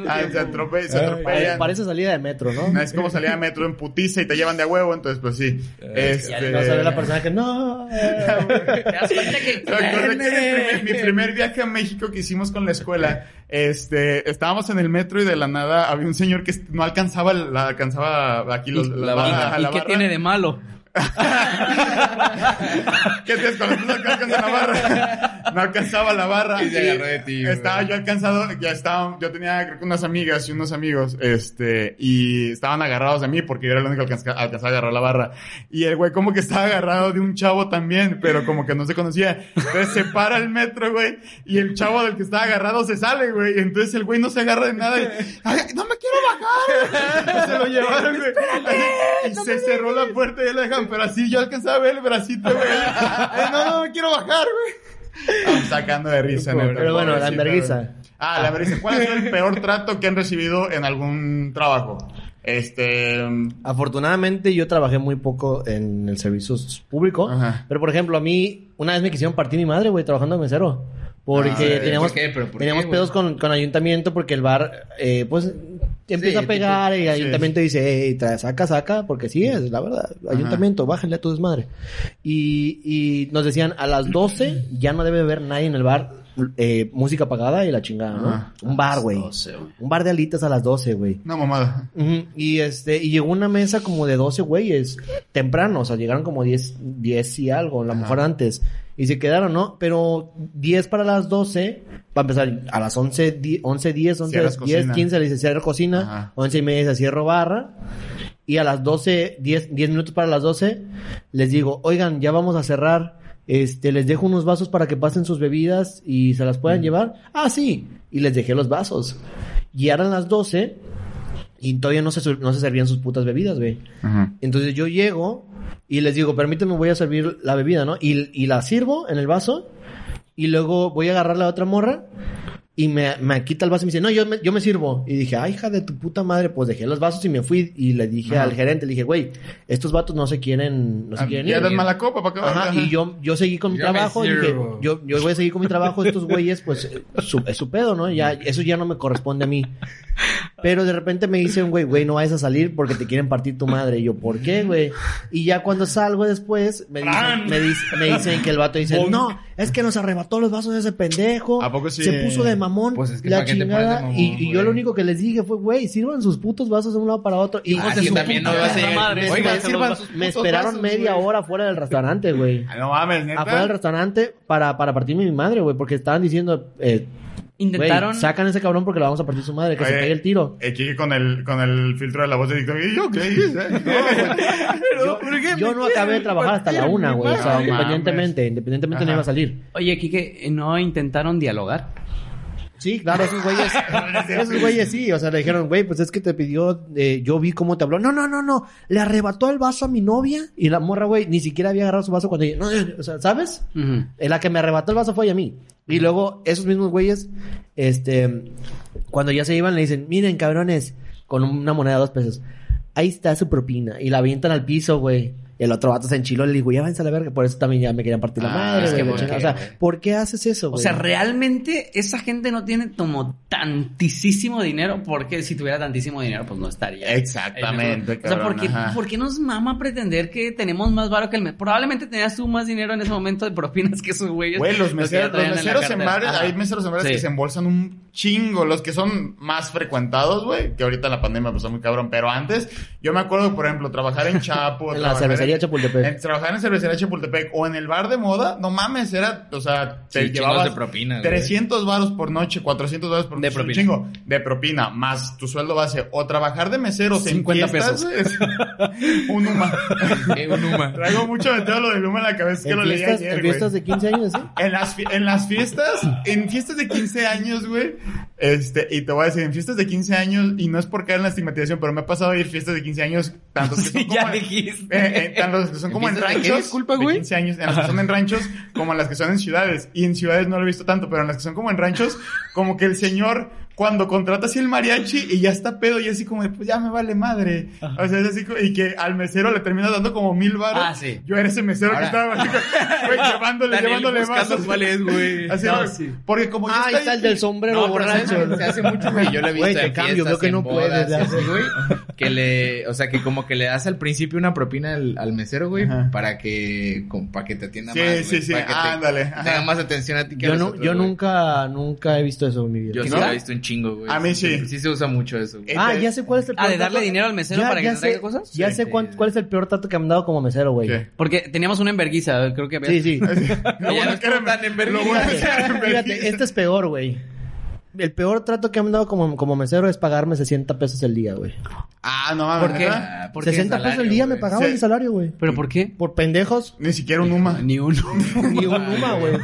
Ah, se atropella, se Ay, atropellan. Parece salida de metro, ¿no? Es como salir a metro en putiza y te llevan de a huevo, entonces pues sí. Este... Ya no sale la persona que no. ¿Te das cuenta que... Mi primer viaje a México que hicimos con la escuela, este, estábamos en el metro y de la nada había un señor que no alcanzaba, la alcanzaba aquí los, ¿Y, la barra, y la qué barra. tiene de malo? ¿Qué tienes con las cosas que alcanza la barra? No alcanzaba la barra. Y se agarró de ti. Estaba yo alcanzado, ya estaba, yo tenía creo que unas amigas y unos amigos, este, y estaban agarrados de mí porque yo era el único que alcanza- alcanzaba a agarrar la barra. Y el güey como que estaba agarrado de un chavo también, pero como que no se conocía. Entonces se para el metro, güey, y el chavo del que estaba agarrado se sale, güey. Entonces el güey no se agarra de nada y, "Ay, no me quiero bajar. se lo llevaron, güey. y se cerró la puerta y ya lo pero así yo alcanzaba a ver el bracito, güey. Ay, no, no me quiero bajar, güey. Estamos sacando de risa, neta. Pero bueno, la güey. Ah, la enverguiza. ¿Cuál es el peor trato que han recibido en algún trabajo? Este... Afortunadamente yo trabajé muy poco en el servicio público. Ajá. Pero por ejemplo, a mí una vez me quisieron partir mi madre, güey, trabajando de mesero. Porque Ah, ¿por teníamos, qué? ¿Pero por teníamos qué, pedos con, con ayuntamiento porque el bar, eh, pues, empieza Sí, a pegar y el ayuntamiento dice, hey, trae, saca, saca, porque sí es, la verdad. Ayuntamiento, bájenle a tu desmadre. Y, y nos decían, a las 12 ya no debe haber nadie en el bar, eh, música apagada y la chingada, ¿no? Ajá. Un bar, güey. 12, güey. Un bar de alitas a las 12, güey. Una mamada. Y este, y llegó una mesa como de 12 güeyes, temprano, o sea, llegaron como 10, 10 y algo, a lo Ajá. mejor antes. Y se quedaron, ¿no? Pero 10 para las 12, para empezar, a las 11, 10, 11, 10, 11, Cierras 10, cocina. 15 le dice cierra cocina, Ajá. 11 y media se cierro barra. Y a las 12, 10, 10 minutos para las 12, les digo, oigan, ya vamos a cerrar. Este, les dejo unos vasos para que pasen sus bebidas y se las puedan llevar. Ah, sí. Y les dejé los vasos. Y eran las 12 y todavía no se, no se servían sus putas bebidas, güey. Entonces yo llego y les digo, permítanme, voy a servir la bebida, ¿no? Y, y la sirvo en el vaso y luego voy a agarrar la otra morra Y me, me quita el vaso y me dice, no, yo me, yo me sirvo. Y dije, ay, hija de tu puta madre, pues dejé los vasos y me fui. Y le dije Ajá. al gerente, le dije, güey, estos vatos no se quieren, no se Ah, quieren Ya ir. das mala copa para acabar. Ajá, Ajá. y yo, yo seguí con mi Yo trabajo, dije, yo, yo voy a seguir con mi trabajo, estos güeyes, pues, eh, su, es su pedo, ¿no? Ya, eso ya no me corresponde a mí. Pero de repente me dice un güey, güey, no vayas a salir porque te quieren partir tu madre. Y yo, ¿por qué, güey? Y ya cuando salgo después, me dicen, me, dice- me dicen que el vato dice, no, es que nos arrebató los vasos de ese pendejo. ¿A poco sí? Se puso de mamón, Pues es que la ¿para qué te pones de chingada. mamón, y, y yo lo único que les dije fue, güey, sirvan sus putos vasos de un lado para otro. Y Ah, sí, también no puta vas a llegar. madre, me, Oigan, me- sirvan sus me esperaron vasos, media güey. hora fuera del restaurante, güey Ah, No mames, neta. afuera del restaurante para, para partirme mi madre, güey, porque estaban diciendo, eh, Intentaron. sacan a ese cabrón porque le vamos a partir su madre, que se Oye, pegue el tiro. Eh, Kike con el, con el filtro de la voz de TikTok. ¿Y yo qué hice? Yo, yo no acabé de trabajar hasta la una, güey, o sea, No independientemente, independientemente no iba a salir. Oye, Kike, ¿no intentaron dialogar? Sí, claro, esos güeyes, esos güeyes sí, o sea, le dijeron, güey, pues es que te pidió, eh, yo vi cómo te habló. No, no, no, no, le arrebató el vaso a mi novia y la morra, güey, ni siquiera había agarrado su vaso cuando yo, no, o sea, ¿sabes? Eh, La que me arrebató el vaso fue a mí. Y luego esos mismos güeyes, este, cuando ya se iban le dicen, miren cabrones, con una moneda de dos pesos, ahí está su propina. Y la avientan al piso, güey. Y el otro vato se enchiló y le digo, ya váyanse a la verga. Por eso también ya me querían partir la Ah, madre, es que la ¿por chingada. qué, O sea? ¿por qué haces eso, O sea, realmente esa gente no tiene como tantísimo dinero, porque si tuviera tantísimo dinero, pues no estaría. Exactamente, O sea, cabrón, ¿por qué, por qué nos mama pretender que tenemos más varo que el mes? Probablemente tenías tú más dinero en ese momento de propinas que esos güeyes. Güey, los meseros, los en meseros bares, Ajá. hay meseros en bares Sí. que se embolsan un chingo. Los que son más frecuentados, güey, que ahorita en la pandemia pues está muy cabrón. Pero antes, yo me acuerdo, por ejemplo, trabajar en Chapo. En la cervecería en- Chapultepec. en- trabajar en cervecería Chapultepec o en el bar de moda, no mames, era, o sea, te Sí, llevabas de propina, güey. 300 varos por noche, 400 varos por De noche, un propina. chingo de propina, más tu sueldo base. O trabajar de meseros en 50 fiestas, güey, un Uma. Eh, un. Traigo mucho de todo lo del Uma en la cabeza, es que en lo leí ayer, en fiestas de 15 años, ¿sí? En las, fi- en las fiestas, en fiestas de 15 años, güey. Este, y te voy a decir, en fiestas de 15 años, y no es por caer en la estigmatización, pero me ha pasado a ir fiestas de 15 años, tantos que son como, ya en- dijiste. eh, eh, tantos que son como en ranchos. Disculpa, de güey. 15 años, en las que son en ranchos, como en las que son en ciudades. Y en ciudades no lo he visto tanto, pero en las que son como en ranchos, como que el señor, cuando contrata así el mariachi y ya está pedo y así como de, pues ya me vale madre. O sea, es así, y que al mesero le termina dando como mil baros. Ah, sí. Yo era ese mesero Ahora- que estaba así, güey, llevándole, Daniel llevándole vasos. cuál es, güey. Así, No, sí. Porque como ya Ah, está está ahí- el del sombrero No, borracho. se hace mucho, güey. Yo lo he visto Güey, te en cambio, fiestas, veo que en no bodas, puedes, así, güey. Que le, o sea, que como que le das al principio una propina al, al mesero, güey, Ajá. para que, como, para que te atienda Sí, más, güey, sí, sí, para que te- ándale, Tenga ajá. más atención a ti que Yo, a nosotros, yo nunca, nunca he visto eso en mi vida. Yo sí he visto un chingo, güey. A mí sí. Sí se usa mucho eso, güey. Ah, ya sé cuál es el Ah, de peor darle trato- dinero al mesero para que te sé, traiga cosas. Ya Sí, sé sí. cuán- cuál es el peor trato que me han dado como mesero, güey. ¿Qué? Porque teníamos una enverguiza, creo que... Sí, sí. Lo Ya bueno no es que era- tan en vergüenza. lo bueno es que era en Fíjate, este es peor, güey. El peor trato que me han dado como, como mesero es pagarme 60 pesos el día, güey. Ah, no mames. ¿Por qué? ¿neta? Ah, porque 60 es pesos el día me pagaban Sí. el salario, güey. ¿Pero por qué? Por pendejos, Ni siquiera un Uma. Ni uno. ni un Uma, güey.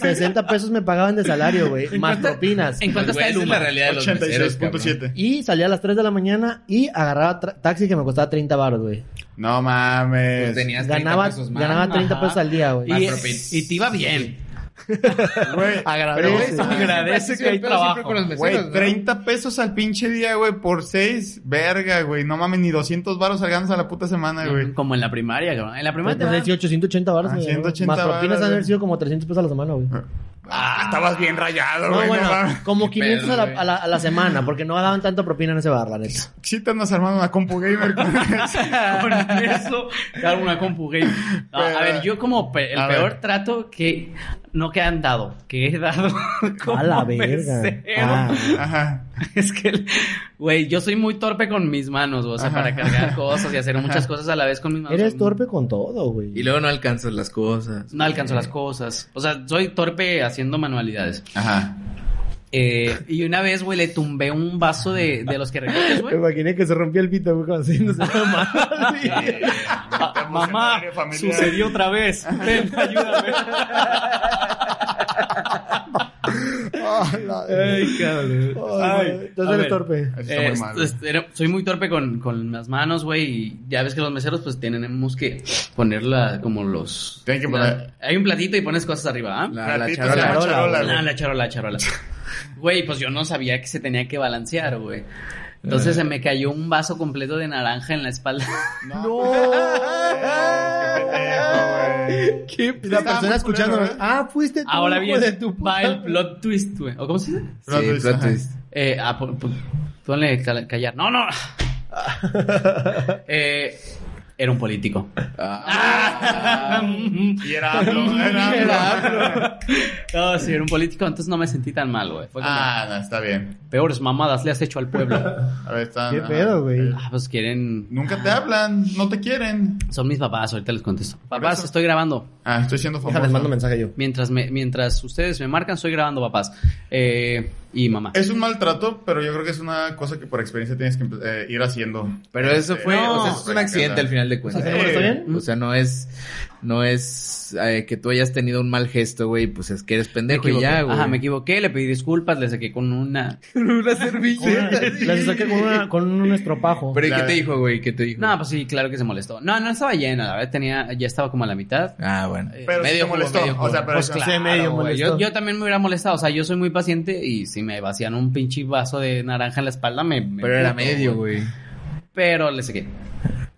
60 pesos me pagaban de salario, güey. ¿En Más cuánto- propinas. ¿En cuánto está el es la Uma? realidad de los meseros, cabrón. 86.7. Y salía a las 3 de la mañana y agarraba taxi que me costaba 30 baros, güey. No mames. Pues tenías 30 Ganaba, pesos más. ganaba 30 Ajá. pesos al día, güey. Y, y te iba bien. Güey, Agradece. Pero, güey, eso Agradece que hay trabajo. con los meseros, Güey, ¿no? 30 pesos al pinche día, güey, por 6. Verga, güey. No mames, ni 200 baros salgamos a la puta semana, güey. Como en la primaria, cabrón. En la primaria te Entonces, daban- 18, 180 baros. Ah, güey, 180 Más propinas varos, han güey. sido como 300 pesos a la semana, güey. Ah, estabas bien rayado, No, güey. bueno, no mames. como 500 a, la, a, la, a la semana, porque no daban tanta propina en ese bar, la neta. Sí te andas armando una compu gamer con eso. con eso, dar una compu game. No, a ver, yo como pe- el A peor ver. trato que no que han dado, que he dado como A la verga. mesero. Ah. Ajá. Es que, güey, yo soy muy torpe con mis manos, o sea, Ajá. para cargar cosas y hacer muchas cosas a la vez con mis manos. Eres torpe con todo, güey. Y luego no alcanzas las cosas. No alcanzo las cosas. O sea, soy torpe haciendo manualidades. Ajá. Eh, y una vez, güey, le tumbé un vaso de, de los que recoges, güey. Me imaginé que se rompía el pito, güey, cuando. Sí. Ah, Mamá, sucedió otra vez. Ven, ayúdame. La- Ay, cabrón. Ay, eres ver. torpe. Eso está muy Eh, mal. es- era- soy muy torpe con, con las manos, güey, y ya ves que los meseros pues tenemos que ponerla como los... Tienen que la- poner- hay un platito y pones cosas arriba, ¿ah? La, la charola. llama charola, la charola, la charola. Güey, pues yo no sabía que se tenía que balancear, güey. Entonces se me cayó un vaso completo de naranja en la espalda. Qué pendejo, güey. Y la persona escuchando, ah, fuiste tú, Ahora bien, de tu va el plot twist, güey. ¿O cómo se dice? Plot Sí, twist, plot twist. Eh, ah, pon- pon- ponle cal- callar. No, no. eh, era un político. Ah. Y era AMLO, era AMLO. No, sí, era un político, entonces no me sentí tan mal, güey. Fue como, Ah, no, está bien. peores mamadas le has hecho al pueblo. A ver, está. ¿Qué pedo, güey? ah, pues quieren... Nunca te hablan, no te quieren. Son mis papás, ahorita les contesto. Papás, eso. estoy grabando. Ah, estoy siendo famoso. Déjales, mando mensaje yo. Mientras, me, mientras ustedes me marcan, estoy grabando, papás. Eh, y mamá. Es un maltrato, pero yo creo que es una cosa que por experiencia tienes que eh, ir haciendo. Pero eso Este, fue, No, o sea, eso es un accidente al final de O cuentas. O sea, no es, no es eh, que tú hayas tenido un mal gesto, güey, pues es que eres pendejo y ya, güey. Ajá, me equivoqué, le pedí disculpas, le saqué con una... una servilleta. La saqué con, una, con un estropajo. Pero ¿y qué Claro. te dijo, güey? ¿Qué te dijo? No, pues sí, claro que se molestó. No, no estaba llena, la verdad tenía, ya estaba como a la mitad. Ah, bueno. Pero sí te jugo, molestó, medio o sea, pero Pues Sí, medio molestó. Yo, yo también me hubiera molestado, o sea, yo soy muy paciente y si me vacían un pinche vaso de naranja en la espalda me... me Pero era medio, güey. Pero le saqué.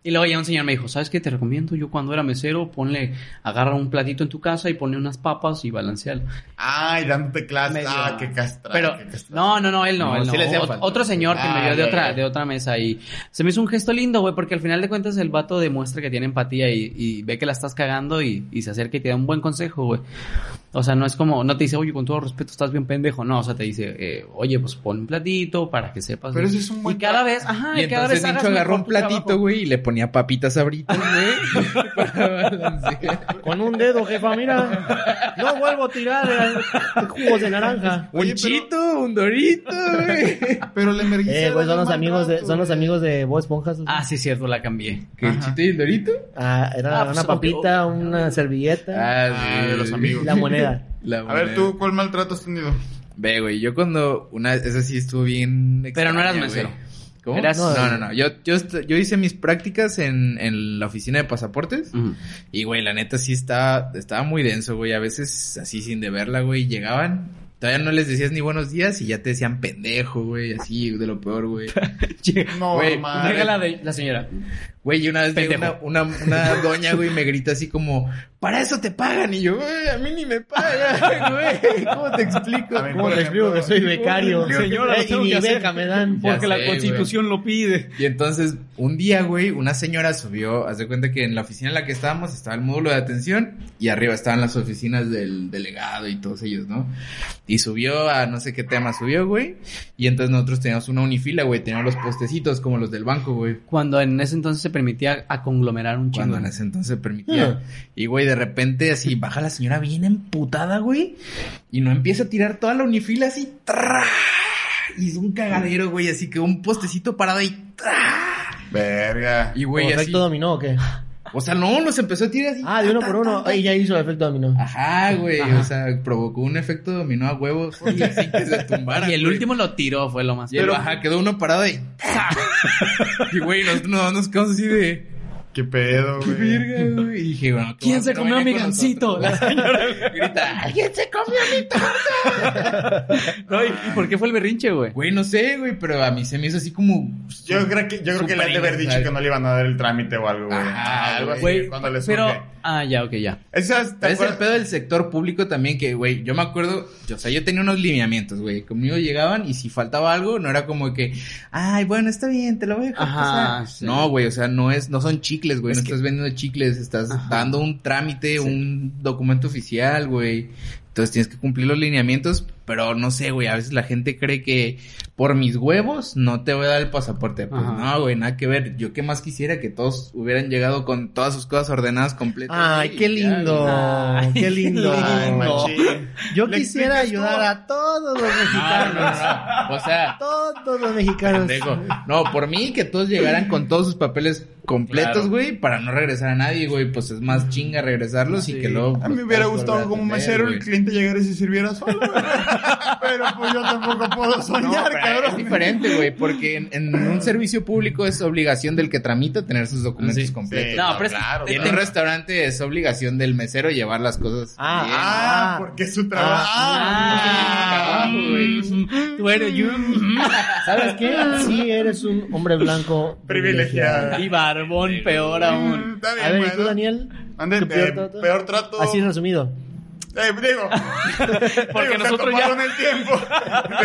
Y luego ya un señor me dijo, ¿sabes qué? Te recomiendo, yo cuando era mesero, ponle, agarra un platito en tu casa y ponle unas papas y balancealo. Ay, dándote clases. Ah, qué castra. Pero, qué castra. no, no, no, él no, No, él no. otro señor que me Ah, vio de ya, otra, de otra mesa y se me hizo un gesto lindo, güey, porque al final de cuentas el vato demuestra que tiene empatía y, y ve que la estás cagando y, y se acerca y te da un buen consejo, güey. O sea, no es como, no te dice, oye, con todo respeto, estás bien pendejo. No, o sea, te dice, eh, oye, pues pon un platito para que sepas. Pero ese es un buen Y cada vez, ajá, Y y, cada vez hagas agarró un platito, güey, y le ponía papitas abritas, güey. para balancear. Con un dedo, jefa, mira. No vuelvo a tirar eh, jugos de naranja. Oye, un pero- chito, un dorito, güey. Pero la emergencia. Eh, güey, son los amigos de, son los amigos de Bob Esponja. esos. Ah, sí, cierto, la cambié. ¿Qué, el chito y el dorito? Ah, era Ah, pues, una papita, una servilleta Ah, de los amigos. la moneda. La A ver, tú, ¿cuál maltrato has tenido? Ve, güey, yo cuando una esa sí estuvo bien Pero no eras extraña, mesero. ¿Cómo? Eras- No, no, no. Yo, yo, yo hice mis prácticas en, en la oficina de pasaportes. Y, güey, la neta sí estaba, estaba muy denso, güey. A veces, así sin deberla, güey, llegaban. Todavía no les decías ni buenos días y ya te decían pendejo, güey. Así, de lo peor, güey. No, Güey. Llega la, de, la señora. Güey, y una vez una, una, una doña, güey, me grita así como, para eso te pagan. Y yo, güey, a mí ni me pagan, güey. ¿Cómo te explico? Ver, ¿Cómo te explico que soy becario? Señora, y hacer. beca me dan. Porque la constitución lo pide. Y entonces, un día, güey, una señora subió, haz de cuenta que en la oficina en la que estábamos estaba el módulo de atención y arriba estaban las oficinas del delegado y todos ellos, ¿no? Y subió a no sé qué tema subió, güey. Y entonces nosotros teníamos una unifila, güey, teníamos los postecitos como los del banco, güey. Cuando en ese entonces se permitía a conglomerar un chingo. Cuando en ese entonces permitía. Ah. Y, güey, de repente así baja la señora bien emputada, güey. Y no empieza a tirar toda la unifila así. ¡tra! Y es un cagadero, güey. Así que un postecito parado y... ¡tra! Verga. Y, güey, ¿Como así... efecto dominó o qué? O sea, no, los empezó a tirar así. Ah, de uno ta, por uno. ta, ta. Ahí ya hizo el efecto dominó. Ajá, güey. Ajá. O sea, provocó un efecto dominó a huevos. Y así que se tumbara. Y el güey. último lo tiró, fue lo más. Y el, ajá, quedó uno parado y... y, güey, nosotros nos, nos quedamos así de... Qué pedo, ¡Qué güey. verga, güey! Y dije, bueno... ¿qué ¿Quién se comió mi gancito? La señora. Grita, ¿alguien se comió mi No, ¿y por qué fue el berrinche, güey? Güey, no sé, güey, pero a mí se me hizo así como... Yo creo que, yo creo que le han de haber dicho que no le iban a dar el trámite o algo, güey. Ajá, algo así, Güey, cuando les pero... surge. Ah, ya, ok, ya. Esas, ¿te Es el pedo del sector público también que, güey, yo me acuerdo, yo, o sea, yo tenía unos lineamientos, güey, conmigo llegaban y si faltaba algo, no era como que, ay, bueno, está bien, te lo voy a dejar Ajá, pasar. sí. No, güey, o sea, no es, no son chicles, güey, Es no que- estás vendiendo chicles, estás Ajá. dando un trámite, un documento oficial, güey. Entonces tienes que cumplir los lineamientos, pero no sé, güey, a veces la gente cree que por mis huevos no te voy a dar el pasaporte. Pues Ajá. no, güey, nada que ver. Yo qué más quisiera que todos hubieran llegado con todas sus cosas ordenadas completas. Ay, qué lindo. Ay, Qué lindo. Ay. Yo ¿Le quisiera ayudar todo? a todos los No, no, mexicanos. no, no. O sea, Todos los mexicanos. pendejo. No, por mí que todos llegaran con todos sus papeles completos, Claro. güey, para no regresar a nadie, güey. Pues es más chinga regresarlos y que luego. A mí pues, me hubiera puedas gustado como atender, mesero el cliente llegara y se sirviera solo, güey. Pero pues yo tampoco puedo soñar, cabrón. es diferente, güey, porque en, en un servicio público es obligación del que tramita tener sus documentos Sí. completos. Sí, No, pero es claro, en claro. un restaurante es obligación del mesero llevar las cosas. Ah, bien. Ah, porque es su trabajo. Ah, Ah, güey. Tú eres yo. ¿Sabes qué? Sí eres un hombre blanco Privilegiado. Y barbón, peor aún. Está bien, A ver, ¿y bueno. tú, Daniel? Ande, ¿Tu eh, trato? peor trato. Así resumido. Eh, digo, Porque digo, nosotros se ya- tomaron el tiempo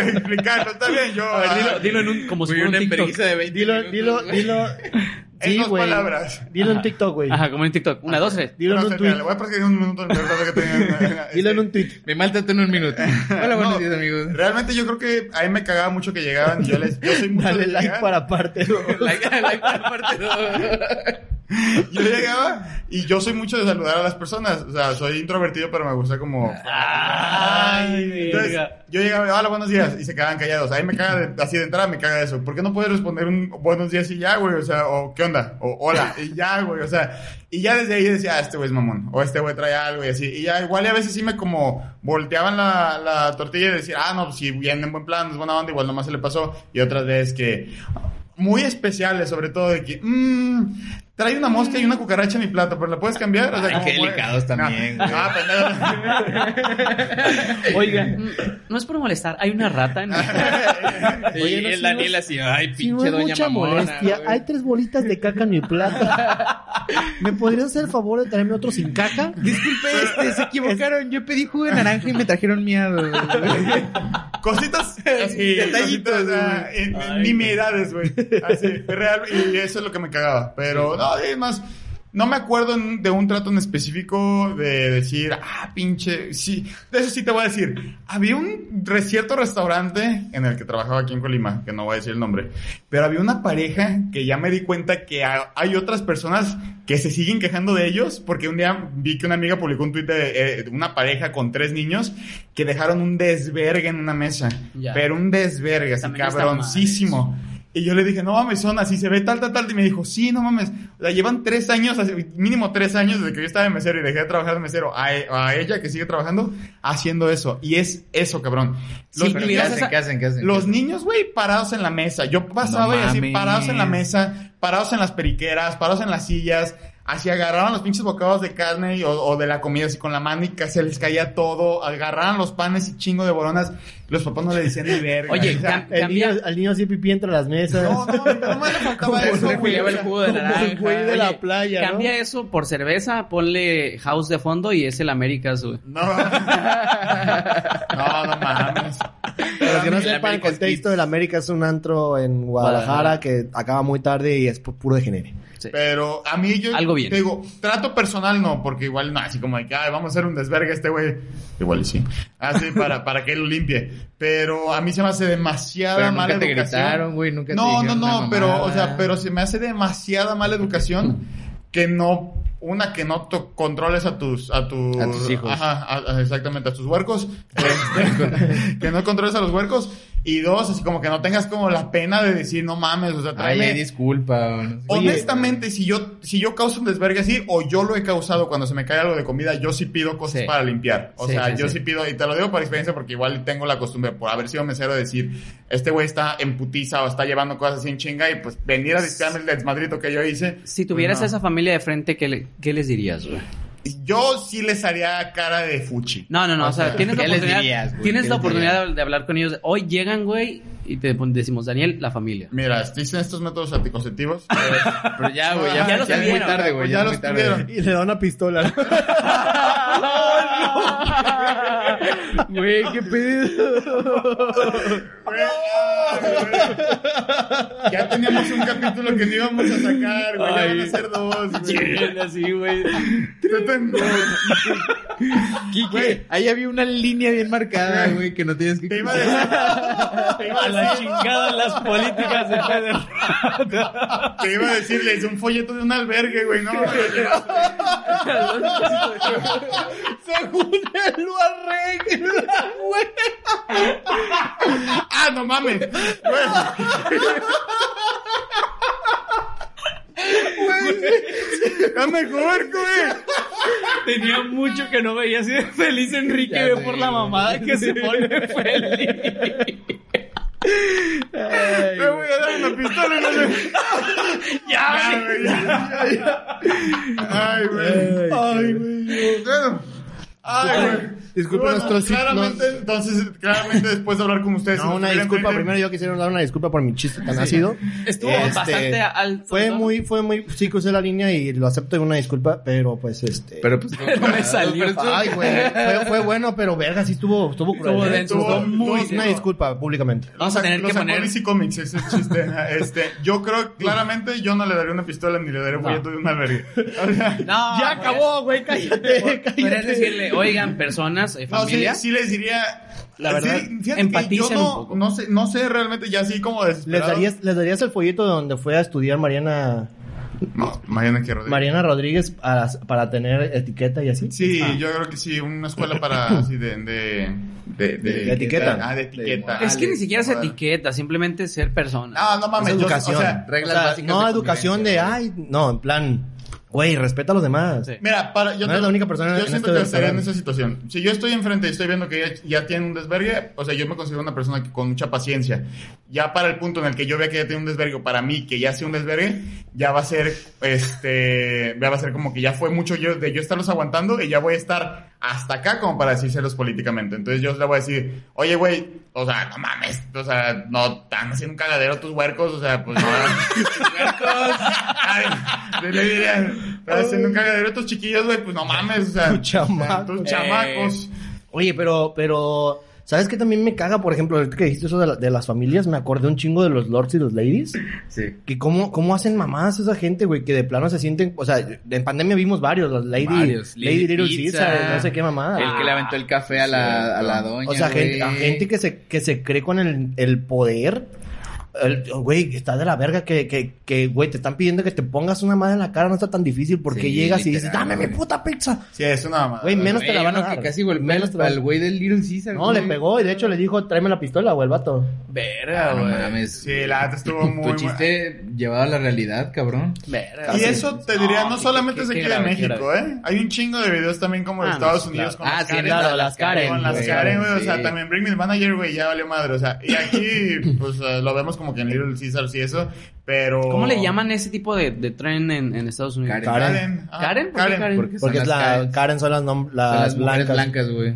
de explicarlo. Está bien, yo. A ver, dilo, ah, dilo en un, como si fuera un TikTok. emberguiza de 20 Dilo, minutos, dilo, dilo. En Sí, dos palabras. Dilo en TikTok, güey. Ajá, como en TikTok. Una, dos, tres. Dilo en un tweet. Le voy a pasar un minuto en verdad que tenga. Dilo en este, un tweet. Me maltrato en un minuto. Hola, buenos No. días, amigos. Realmente yo creo que a mí me cagaba mucho que llegaban yo les. Yo soy mucho Dale like para parte. Like, like, parte dos. Yo llegaba y yo soy mucho de saludar a las personas. O sea, soy introvertido, pero me gusta como. Ay, Entonces, yo llegaba, hola, buenos días, y se quedaban callados. Ahí me caga, de- así de entrada me caga eso. ¿Por qué no puedes responder un buenos días y ya, güey? O sea, o qué onda, o hola, y ya, güey. O sea, y ya desde ahí decía, ah, este güey es mamón, o este güey trae algo y así. Y ya, igual y a veces sí me como volteaban la, la tortilla y decía, ah, no, pues si viene en buen plan, es buena onda, igual nomás se le pasó. Y otras veces que, muy especiales, sobre todo de que, mmm, trae una mosca y una cucaracha en mi plato, pero la puedes cambiar. O sea, Ay, como qué delicados también, No, güey. no, pendejo. Oiga. Mm, No es por molestar, hay una rata en Y Oye, no, el si Daniel no- así, ay, Si no pinche es doña mucha mamona. molestia, güey. hay tres bolitas de caca en mi plato. ¿Me podrías hacer el favor de traerme otro sin caca? Disculpe, este, se equivocaron. Yo pedí jugo de naranja y me trajeron miado. Cositas así, Detallitos, cositas, ah, güey. en- en Ay. nimiedades, güey. Así, real, y eso es lo que me cagaba. Pero, no, más, no me acuerdo de un trato en específico de decir, ah, pinche, sí, de eso sí te voy a decir. Había un cierto restaurante en el que trabajaba aquí en Colima, que no voy a decir el nombre, pero había una pareja que ya me di cuenta que ha- hay otras personas que se siguen quejando de ellos, porque un día vi que una amiga publicó un de, eh, de una pareja con tres niños que dejaron un desvergue en una mesa. Ya. Pero un desvergue, así mal cabroncísimo. Y yo le dije, no mames, son así, se ve tal, tal, tal. Y me dijo, sí, no mames. O sea, llevan tres años, mínimo tres años desde que yo estaba de mesero y dejé de trabajar de mesero. A, e- a ella que sigue trabajando, haciendo eso. Y es eso, cabrón. Los Sí, Pero ¿qué tuvieras niños, hacen? ¿Qué hacen? ¿Qué hacen? los niños, güey, parados en la mesa. Yo pasaba No y así, parados en la mesa, parados en las periqueras, parados en las sillas. Así agarraban los pinches bocados de carne y- o, o de la comida así con la mano y se les caía todo. Agarraban los panes y chingo de boronas. Los papás no le decían ni verga. Oye, O sea, El niño, al niño hacía pipí entre las mesas. no, no, no me le faltaba eso, güey. el jugo de Como naranja. el güey de la Oye, playa, ¿no? Cambia eso por cerveza, ponle house de fondo y es el Américas, güey. No. No, no mames. Los que no El sepan, el contexto del América es un antro en Guadalajara, Guadalajara. que acaba muy tarde y es pu- puro degenere. Sí. Pero a mí yo Algo bien. te digo, trato personal no, porque igual no, así como de que "Ay, vamos a hacer un desvergue a este güey. Igual sí. Así para, para que él lo limpie. Pero a mí se me hace demasiada Pero mala nunca te educación. gritaron, güey, nunca te No, no, no, pero, o sea, pero se me hace demasiada mala educación que no, una, que no to- controles a tus, a tus, A tus hijos. Ajá, a- a- exactamente, a tus huercos. Este, que no controles a los huercos. Y dos, así como que no tengas como la pena de decir, no mames, o sea, Ay, tráeme, ay, disculpa. Honestamente, si yo, si yo causo un desvergue así, o yo lo he causado cuando se me cae algo de comida, yo sí pido cosas Sí. para limpiar. O Sí, sea, sí, yo sí. sí. pido, y te lo digo por experiencia porque igual tengo la costumbre, por haber sido mesero, de decir, este güey está en putiza o está llevando cosas así en chinga, y pues venir a dispararme el desmadrito que yo hice. Si tuvieras pues, esa familia de frente, ¿qué, le- qué les dirías, güey? Yo sí les haría cara de fuchi. No, no, no, o, sea, tienes la ¿qué les oportunidad, dirías, güey? tienes ¿Qué la oportunidad de, de hablar con ellos. Hoy llegan, güey, y te decimos, Daniel, la familia. Mira, dicen estos métodos anticonceptivos. Pero ya, güey, ya, Ya es muy tarde, güey. Ya, ya es muy los tarde. tuvieron. Y le da una pistola. Güey, qué pedo. ya teníamos un capítulo que no íbamos a sacar, güey. Van a Ay. ser dos, güey. así, güey. Ahí había una línea bien marcada, güey, que no tienes que Te iba a decir, te iba A a la decir, chingada las políticas de Pedro. te iba a decir, le hice un folleto de un albergue, güey, no. Según lo arregla, güey. ah, no mames. Güey. Está mejor, güey. Tenía mucho que no veía así de feliz Enrique Ya ve sé, por la güey. mamada que se pone feliz. Me voy a dar una pistola y no le... ya, güey, ya, ya, ya. Ay, güey. Ay, güey. Bueno. Ay, güey. Disculpen Bueno, nuestros- claramente, entonces, claramente después de hablar con ustedes. No, una disculpa. Primero yo quisiera dar una disculpa por mi chiste tan ácido. Estuvo Este, bastante alto. Fue ¿no? muy, fue muy, sí crucé la línea y lo acepto en una disculpa, pero pues este. Pero pues... No me salió. pero Ay, güey, fue, fue bueno, pero verga, sí estuvo, estuvo cruel. Estuvo ¿eh? Estuvo estuvo muy, una disculpa públicamente. Vamos a tener que los poner- DC Comics, ese chiste. Este, yo creo, claramente, yo no le daría una pistola ni le daría un folleto de un albergue. O sea, No, ya güey. acabó, güey, cállate, Podrías decirle, oigan, personas, eh, No, sí, familia. sí les diría. La verdad, sí, yo no, un poco. No sé, no sé realmente ya así como ¿Les darías, ¿Les darías el folleto de donde fue a estudiar Mariana, No, Mariana que Rodríguez. Mariana Rodríguez para, para tener etiqueta y así? Sí, Ah. yo creo que sí, una escuela para así de de de, De etiqueta. Ah, de etiqueta. Es que ni siquiera es etiqueta, simplemente ser persona. No, no mames, Es yo- educación. o sea, reglas O sea, básicas no de educación de, ay, no, en plan, güey, respeta a los demás. Sí. Mira, para, yo No eres la única persona yo en siento este que estaría en esa situación. Si yo estoy enfrente y estoy viendo que ya, ya tiene un desvergue, o sea, yo me considero una persona que, con mucha paciencia. Ya para el punto en el que yo vea que ya tiene un desvergue, para mí que ya sea un desvergue, ya va a ser, este, ya va a ser como que ya fue mucho yo de yo estarlos aguantando y ya voy a estar hasta acá como para decírselos políticamente. Entonces yo le voy a decir, oye, güey, o sea, no mames, o sea, no están haciendo un cagadero tus huercos, o sea, pues no. tus huercos. Ay, le diría, están haciendo un cagadero tus chiquillos, güey, pues no mames, o sea, Tus chamacos. tus chamacos. Oye, pero, pero, ¿sabes qué también me caga? Por ejemplo, ahorita que dijiste eso de, la- de las familias, me acordé un chingo de los lords y los ladies. Sí. Que cómo, cómo hacen mamadas esa gente, güey, que de plano se sienten, o sea, en pandemia vimos varios, los Lady, Varios. Lady Little Caesar, no sé qué mamada. El que le aventó el café a la, a la doña. O sea, gente, a gente que se, que se cree con el, el poder. El- Güey, está de la verga que, que, que, güey, te están pidiendo que te pongas una madre en la cara, no está tan difícil porque Sí, llegas y dices, dame mi puta pizza. Sí, es una mamada. Güey, menos te la van a dar. casi golpeó Menos te al güey del Little Caesar. No, le pegó y de hecho le dijo, tráeme la pistola, güey, el vato. Verga, Ah, no güey. mames. Sí, la neta estuvo muy Tu chiste llevado a la realidad, cabrón. Verga. Y eso te diría, no solamente es aquí qué México. ¿eh? Hay un chingo de videos también como de Ah, Estados no, Unidos claro. con Ah, las sí, claro, las Karen, Con las. Karen, güey. O sea, también Bring Me the Manager, güey, ya valió madre. O sea, y aquí, pues eh, lo vemos como que en Little Caesars y eso, pero. ¿Cómo le llaman ese tipo de, de tren en, en Estados Unidos? Karen. Karen. Ah, ¿Karen? ¿Por qué Karen? Porque Porque son es las la, Karen. Son las, nom- Son las, las blancas. blancas, güey.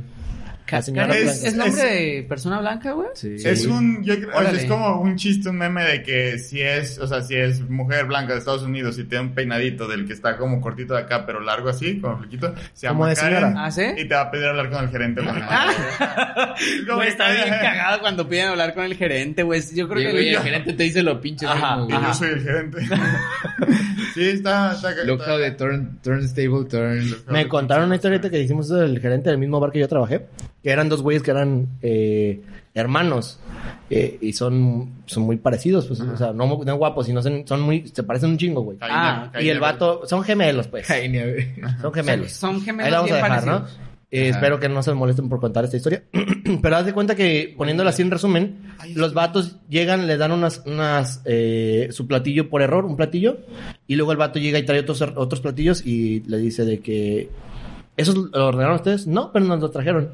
La señora Karen blanca. es, es nombre de persona blanca, güey. Sí. Es un, yo creo, o sea, es como un chiste, un meme de que si es, o sea, si es mujer blanca de Estados Unidos y tiene un peinadito del que está como cortito de acá, pero largo así, como flequito, se llama de Karen. ¿Ah, sí? Y te va a pedir hablar con el gerente. güey. Que- está bien cagado cuando piden hablar con el gerente, güey. Yo creo Y, que güey, el yo- gerente te dice lo pinche Ajá, mismo, Y güey. yo soy el gerente. sí, está, está, Look está- how the turn, turnstable turn. Me contaron una historia ahorita que dijimos eso del gerente del mismo bar que yo trabajé, que eran dos güeyes que eran eh, hermanos eh, y son, son muy parecidos, pues, o sea, no, no guapos, sino son, son muy, se parecen un chingo, güey. Ah, Y el vato, son gemelos, pues. Son gemelos. Son Ahí gemelos la vamos a dejar, ¿no? Eh, espero que no se molesten por contar esta historia. Pero haz de cuenta que, poniéndolo así en resumen, los vatos llegan, le dan unas, unas, eh, su platillo por error, un platillo, y luego el vato llega y trae otros, otros platillos y le dice de que, ¿esos lo ordenaron ustedes? No, pero nos los trajeron.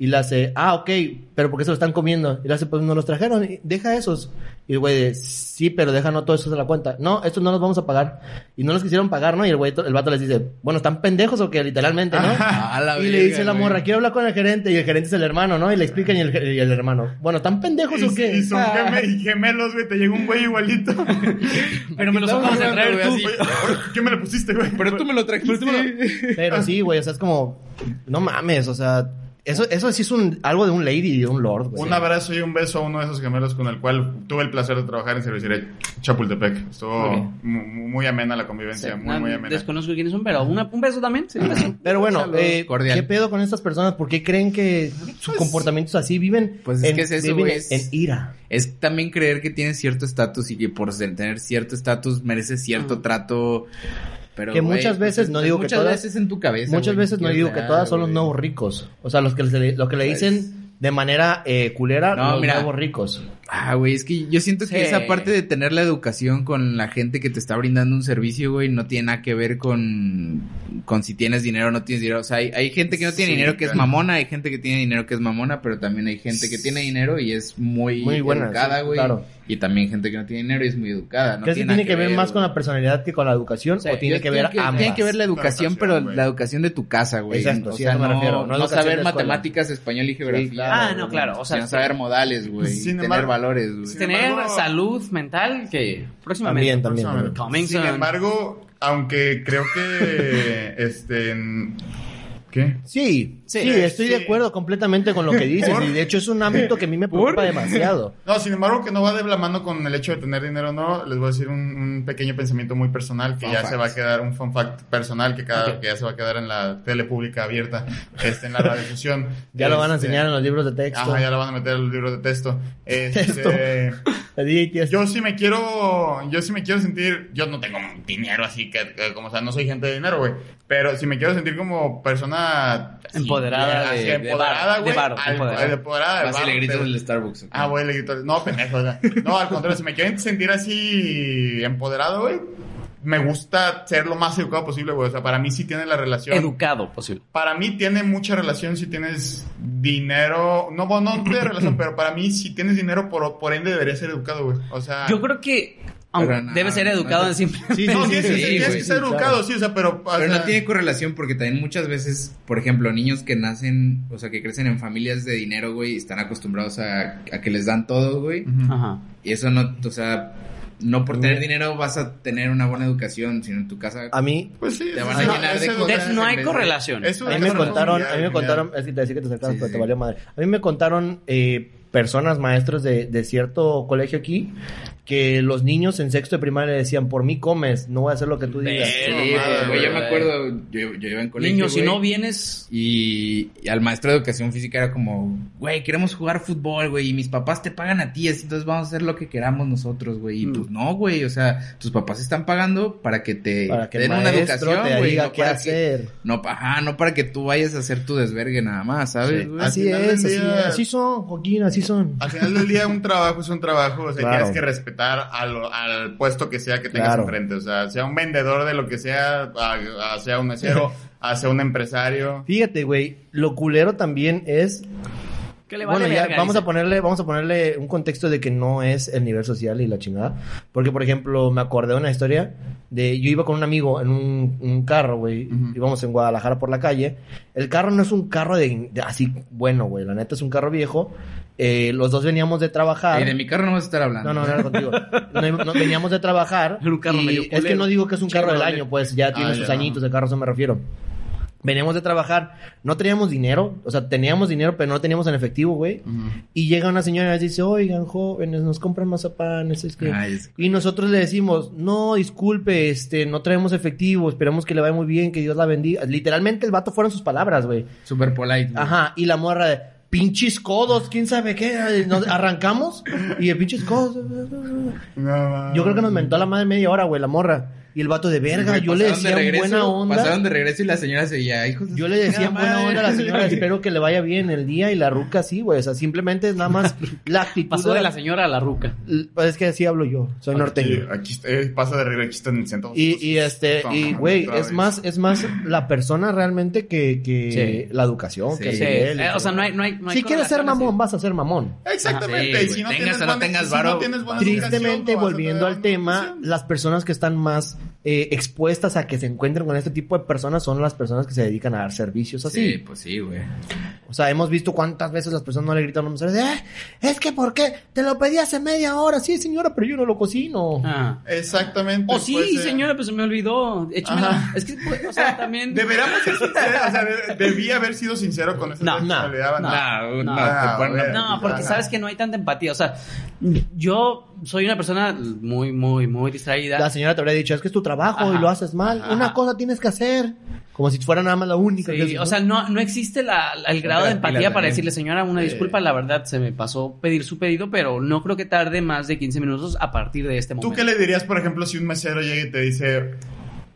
Y le hace, ah, ok, pero ¿por qué se lo están comiendo? Y le hace, pues nos los trajeron, y deja esos. Y el güey, sí, pero deja no todo eso de la cuenta. No, estos no los vamos a pagar. Y no los quisieron pagar, ¿no? Y el güey, el vato les dice, bueno, ¿están pendejos o qué? Literalmente, ¿no? A la y le dice la güey. morra, quiero hablar con el gerente. Y el gerente es el hermano, ¿no? Y le explican y el, y el hermano, bueno, ¿están pendejos o qué? y son Ah. y gemelos, güey. Te llegó un güey igualito. Pero me los acabas de traer güey, tú. ¿Qué me le pusiste, güey? Pero tú me lo trajiste. Pero sí, güey, o sea, es como, no mames, o sea, eso, eso sí es un, algo de un lady y de un lord, güey. Un abrazo y un beso a uno de esos gemelos con el cual tuve el placer de trabajar en Cervecería Chapultepec. Estuvo muy, amena la convivencia, muy, No, muy amena. Desconozco quiénes son, pero una- un beso también. Sí, un beso. Pero bueno, eh, cordial. ¿qué pedo con estas personas? ¿Por qué creen que su comportamiento es así? Viven Pues es en, que es eso, viven güey, es- en ira. Es también creer que tienes cierto estatus y que por tener cierto estatus mereces cierto trato. Pero, Que güey, muchas pues, veces, es- no digo que muchas todas- veces en tu cabeza. Muchas güey, veces no digo que todas son los nuevos ricos. O sea, los que, le- lo que le Pues- dicen de manera eh, culera, No, los mira. nuevos ricos. Ah, güey, es que yo siento que esa parte de tener la educación con la gente que te está brindando un servicio, güey, no tiene nada que ver con, con si tienes dinero o no tienes dinero. O sea, hay, hay gente que no tiene Sí, dinero que es mamona, hay gente que tiene dinero que es mamona, pero también hay gente que tiene dinero y es muy, Muy buena, educada, sí, güey. claro. Y también gente que no tiene dinero y es muy educada. No ¿Crees que tiene, tiene que ver más con la personalidad que con la educación? ¿O tiene que ver ambas? Tiene que ver la educación, pero güey. la educación de tu casa, güey. Exacto, o sea, eso me no, refiero, no no saber matemáticas, español y geografía. claro. Ah, no, claro, o sea, sino saber modales, güey. Sin tener embargo- valores, güey. Tener embargo- salud mental que próximamente. También, también. Sin embargo, aunque creo que este ¿qué? Sí, sí, Sí, estoy de acuerdo completamente con lo que dices. ¿Por? Y de hecho es un ámbito que a mí me preocupa demasiado. No, sin embargo, que no va de la mano con el hecho de tener dinero o no, les voy a decir un, un pequeño pensamiento muy personal que Fun ya se va a quedar, un fun fact personal que, cada, que ya se va a quedar en la tele pública abierta, este, en la radiodifusión. Ya lo van a Este, enseñar en los libros de texto. Ajá, ya lo van a meter en los libros de texto. Texto. Este, yo sí me quiero, yo sí me quiero sentir, yo no tengo dinero así que, que como, o sea, no soy gente de dinero, güey, pero si me quiero sentir como persona Empoderada de- de empoderada, bar, de güey, bar, al- empoderada. empoderada de bar, le gritas pero- el Starbucks. Ah, güey, le grito, no, pendejo, o sea, no, al contrario, si me quieren sentir así empoderado, güey, me gusta ser lo más educado posible, güey, o sea, para mí sí tiene la relación. Educado posible. para mí tiene mucha relación si tienes dinero, no, bueno, no de relación, pero para mí si tienes dinero, por, por ende deberías ser educado, güey, o sea... Yo creo que aunque no, debe ser no educado en simple. Sí, no, sí, sí, sí, tienes que ser sí, educado, sí, o sea, pero... o Pero sea, no tiene correlación porque también muchas veces, por ejemplo, niños que nacen, o sea, que crecen en familias de dinero, güey, están acostumbrados a, a que les dan todo, güey. Ajá. Y eso no, o sea, no por tener dinero vas a tener una buena educación, sino en tu casa. A mí, Pues sí, Te van a es- llenar de cosas. no hay de- correlación. A mí me contaron, a mí me contaron, es que te decía que te acercabas, Sí, pero sí. te valió madre. A mí me contaron eh, personas, maestros de, de cierto colegio aquí, que los niños en sexto de primaria decían, por mí comes, no voy a hacer lo que tú digas. Sí, Sí, güey, güey. yo me acuerdo, yo, yo iba en colegio, Niño, si no vienes. Y, y al maestro de educación física era como, güey, queremos jugar fútbol, güey, y mis papás te pagan a ti, así entonces vamos a hacer lo que queramos nosotros, güey. Y Mm. pues no, güey, o sea, tus papás están pagando para que te Para que el den una educación, te güey, diga no qué para que- hacer. no, pa- ajá, no para que tú vayas a hacer tu desvergue nada más, ¿sabes, Sí. güey? Al Así es, así. Así son, Joaquín, así son. Al final del día un trabajo es un trabajo, o sea, Claro. tienes que respetar al, al puesto que sea que tengas Claro. enfrente, o sea, sea un vendedor de lo que sea, a- a- sea un mesero, a sea un empresario. Fíjate, güey, lo culero también es Que le vale bueno, ya vamos a ponerle, vamos a ponerle un contexto de que no es el nivel social y la chingada. Porque, por ejemplo, me acordé de una historia de yo iba con un amigo en un, un carro, güey. Íbamos en Guadalajara por la calle. El carro no es un carro de, de así bueno, güey. La neta es un carro viejo. Eh, los dos veníamos de trabajar. Y de mi carro no vas a estar hablando. No, no, no era contigo. No, no, veníamos de trabajar. Era un carro y es que no digo que es un carro del año, pues ya tiene Ah, sus ya. añitos de carro, a eso me refiero. Veníamos de trabajar, no teníamos dinero, o sea, teníamos dinero, pero no teníamos en efectivo, güey. Y llega una señora y dice, oigan, jóvenes, nos compran mazapanes, es que... Ay, es- Y nosotros le decimos, no, disculpe, este, no traemos efectivo, esperamos que le vaya muy bien, que Dios la bendiga. Literalmente el vato fueron sus palabras, güey. Super polite. güey. Ajá, y la morra de pinches codos, quién sabe qué, nos arrancamos y el pinches codos. No, Yo creo que nos mentó la madre media hora, güey, la morra. Y el vato de verga, yo le de decía en regreso- buena onda. Pasaron de regreso y la señora seguía, hijos de Yo le decía buena madre". onda a la señora, espero que le vaya bien el día y la ruca sí, güey. O sea, simplemente es nada más la actitud. Pasó de la señora a la ruca. Pues es que así hablo yo, soy norteño. Aquí, aquí está- eh, pasa de regreso, aquí está en el centro. Y, y este, y güey, es más, es más la persona realmente que, que Sí. la educación, Sí. que Sí, nivel, eh, o sea, no hay, no hay, no hay si quieres ser mamón, así. vas a ser mamón. Exactamente, sí, y si no Tengas tienes no buena- tengas Tristemente, volviendo al tema, las personas que están más eh, expuestas a que se encuentren con este tipo de personas son las personas que se dedican a dar servicios así. Sí, pues sí, güey. O sea, hemos visto cuántas veces las personas no le gritan a una mujer de, "Eh, es que ¿por qué? Te lo pedí hace media hora. Sí, señora, pero yo no lo cocino. Ah. Exactamente. Oh, sí, pues, señora, pues se me olvidó. Échame Ajá. la- Es que, pues, o sea, también. Deberíamos ser sinceros, o sea, de- debí haber sido sincero con esa No, personalidad, no, No, no, porque sabes que no hay tanta empatía. O sea, yo soy una persona muy, muy, muy distraída. La señora te habría dicho, es que es tu trabajo y lo haces mal. Ajá. Una cosa tienes que hacer. Como si fuera nada más la única. Sí, que o sea, no, no existe la, la- el grado de empatía para decirle, señora, una disculpa, la verdad se me pasó pedir su pedido, pero no creo que tarde más de 15 minutos a partir de este ¿Tú momento. qué le dirías, por ejemplo, si un mesero llega y te dice,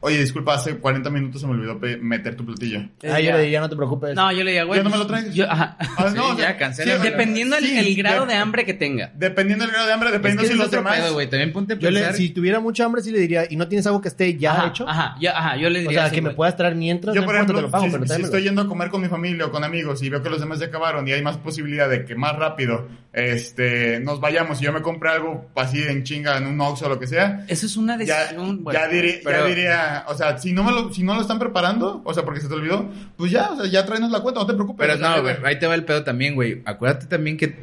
oye, disculpa, hace 40 minutos se me olvidó meter tu platillo. Ah, yo le diría, no te preocupes. No, yo le diría, güey. ¿Ya no me lo traes? yo- ajá. Ah, Sí, o sea, ya, cancela. sí, Dependiendo el, sí, el grado de- de hambre que tenga. Dependiendo del grado de hambre, Es dependiendo que si los demás... pedo, güey. También ponte a Yo le- si tuviera mucha hambre, sí le diría, y no tienes algo que esté ya ajá, hecho. Ajá, yo, ajá, yo le O diría. sea, así, que me güey. puedas traer mientras, Yo, no por ejemplo, te lo pago, si, pero si estoy yendo a comer con mi familia o con amigos y veo que los demás ya acabaron y hay más posibilidad de que más rápido este, nos vayamos y yo me compré algo así en chinga en un Oxxo o lo que sea, Eso es una ya, decisión. bueno. ya, diría, ya o sea, si no, me lo, si no lo están preparando, o sea, porque se te olvidó, pues ya, o sea, ya tráenos la cuenta, no te preocupes. Pero no, güey, ahí te va el pedo también, güey. Acuérdate también que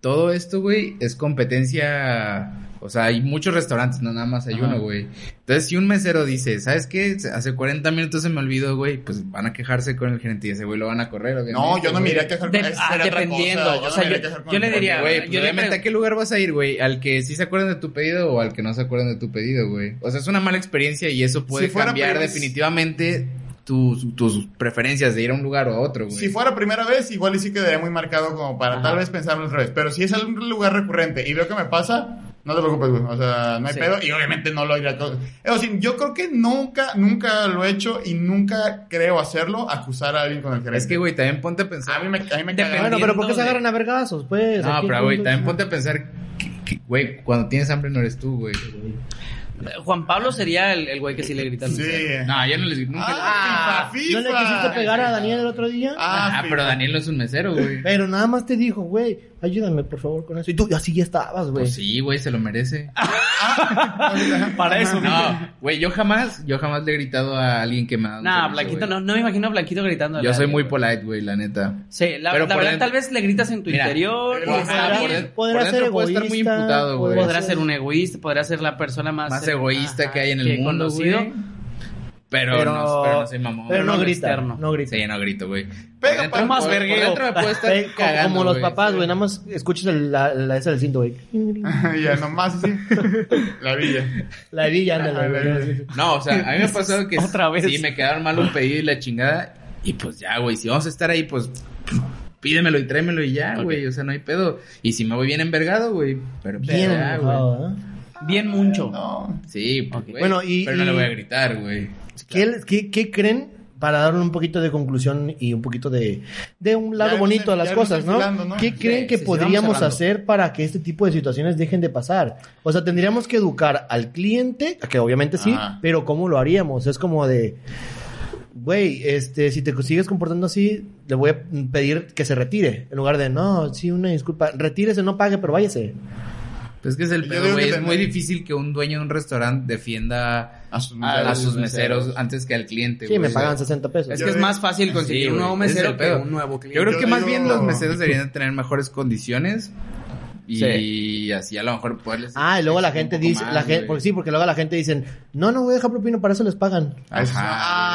todo esto, güey, es competencia. O sea, hay muchos restaurantes, no nada más hay Ajá. uno, güey. Entonces, si un mesero dice, ¿sabes qué? Hace 40 minutos se me olvidó, güey, pues van a quejarse con el gerente y ese güey lo van a correr, obviamente. No, yo no me iría a quejar De- con eso ah, dependiendo, cosa, o no sea, a yo- yo le diría. Güey, yo pues obviamente a qué lugar vas a ir, güey, al que sí se acuerdan de tu pedido o al que no se acuerdan de tu pedido, güey. O sea, es una mala experiencia y eso puede Si fuera cambiar definitivamente tus, tus preferencias de ir a un lugar o a otro, güey. Si fuera primera vez, igual y sí quedaría muy marcado como para Ajá. tal vez pensarlo otra vez. Pero si es algún lugar recurrente y veo que me pasa, no te preocupes, güey. O sea, no hay Sí. pedo y obviamente no lo iré a... Eso sí, yo creo que nunca, nunca lo he hecho y nunca creo hacerlo, acusar a alguien con el gerente. Es que, güey, también ponte a pensar. A mí me, a mí me caga. Bueno, pero ¿por qué se agarran a vergazos? Pues, No, pero, güey, también ponte a pensar güey, cuando tienes hambre no eres tú, güey. Juan Pablo sería el, el güey que sí le grita Sí. mesero. No, yo no les nunca. Ah, FIFA, ¿No le quisiste pegar a Daniel el otro día? Ah, Ah, pero Daniel no es un mesero, güey. Pero nada más te dijo, güey, ayúdame por favor con eso. Y tú así ya estabas, güey. Pues sí, güey, se lo merece. Para eso, No, güey, yo jamás, yo jamás le he gritado a alguien que me ha Nah, Blanquito, no, no me imagino a Blanquito gritando. Yo soy muy polite, güey, la neta. Sí, la, Pero la verdad, dentro- tal vez le gritas en tu Mira, interior. Podrá ser egoísta. Podrá ser un egoísta, podrá ser la persona más... Más egoísta ajá, que hay en el mundo, güey. Pero, Pero- no, pero no soy mamón. Pero no no grita, externo. no grita. Sí, no grito, güey. Pega, Por dentro- pa- más por- por dentro me puedo estar cagando, como los güey. papás, güey, nada más escuchas el- la, la esa del cinto, güey. ya, nomás así. La villa. La villa, ándale. No, o sea, a mí me ha pasado que Otra vez. sí me quedaron mal un pedido y la chingada. Y pues ya, güey, si vamos a estar ahí, pues pídemelo y tráemelo y ya, güey. O sea, no hay pedo. Y si me voy bien envergado, güey. Pero pues, Bien ya, güey. ¿eh? Bien mucho. No. Sí, pues, güey. Bueno, y- Pero no y- le voy a gritar, güey. ¿Qué, qué, qué creen? Para darle un poquito de conclusión y un poquito de, de un lado Ya bonito a las cosas, ¿no? ¿Qué Sí, creen que sí, podríamos hacer para que este tipo de situaciones dejen de pasar? O sea, tendríamos que educar al cliente, que obviamente sí, Ajá. pero ¿cómo lo haríamos? Es como de, güey, este, si te sigues comportando así, le voy a pedir que se retire. En lugar de, no, sí, una disculpa, retírese, no pague, pero váyase. Pues que es el pedo, güey. Es muy difícil que un dueño de un restaurante defienda A sus a los sus meseros. antes que al cliente, Sí, me pagan 60 pesos. Es Yo que es de- más fácil conseguir Sí, un nuevo ese es mesero que un nuevo cliente. Yo creo Yo que más bien los meseros deberían de tener mejores condiciones y así a lo mejor poderles Ah, y luego la gente dice, más, la gente, porque sí, porque luego la gente dicen, no, no voy a dejar propina, para eso les pagan. Ah, Ajá.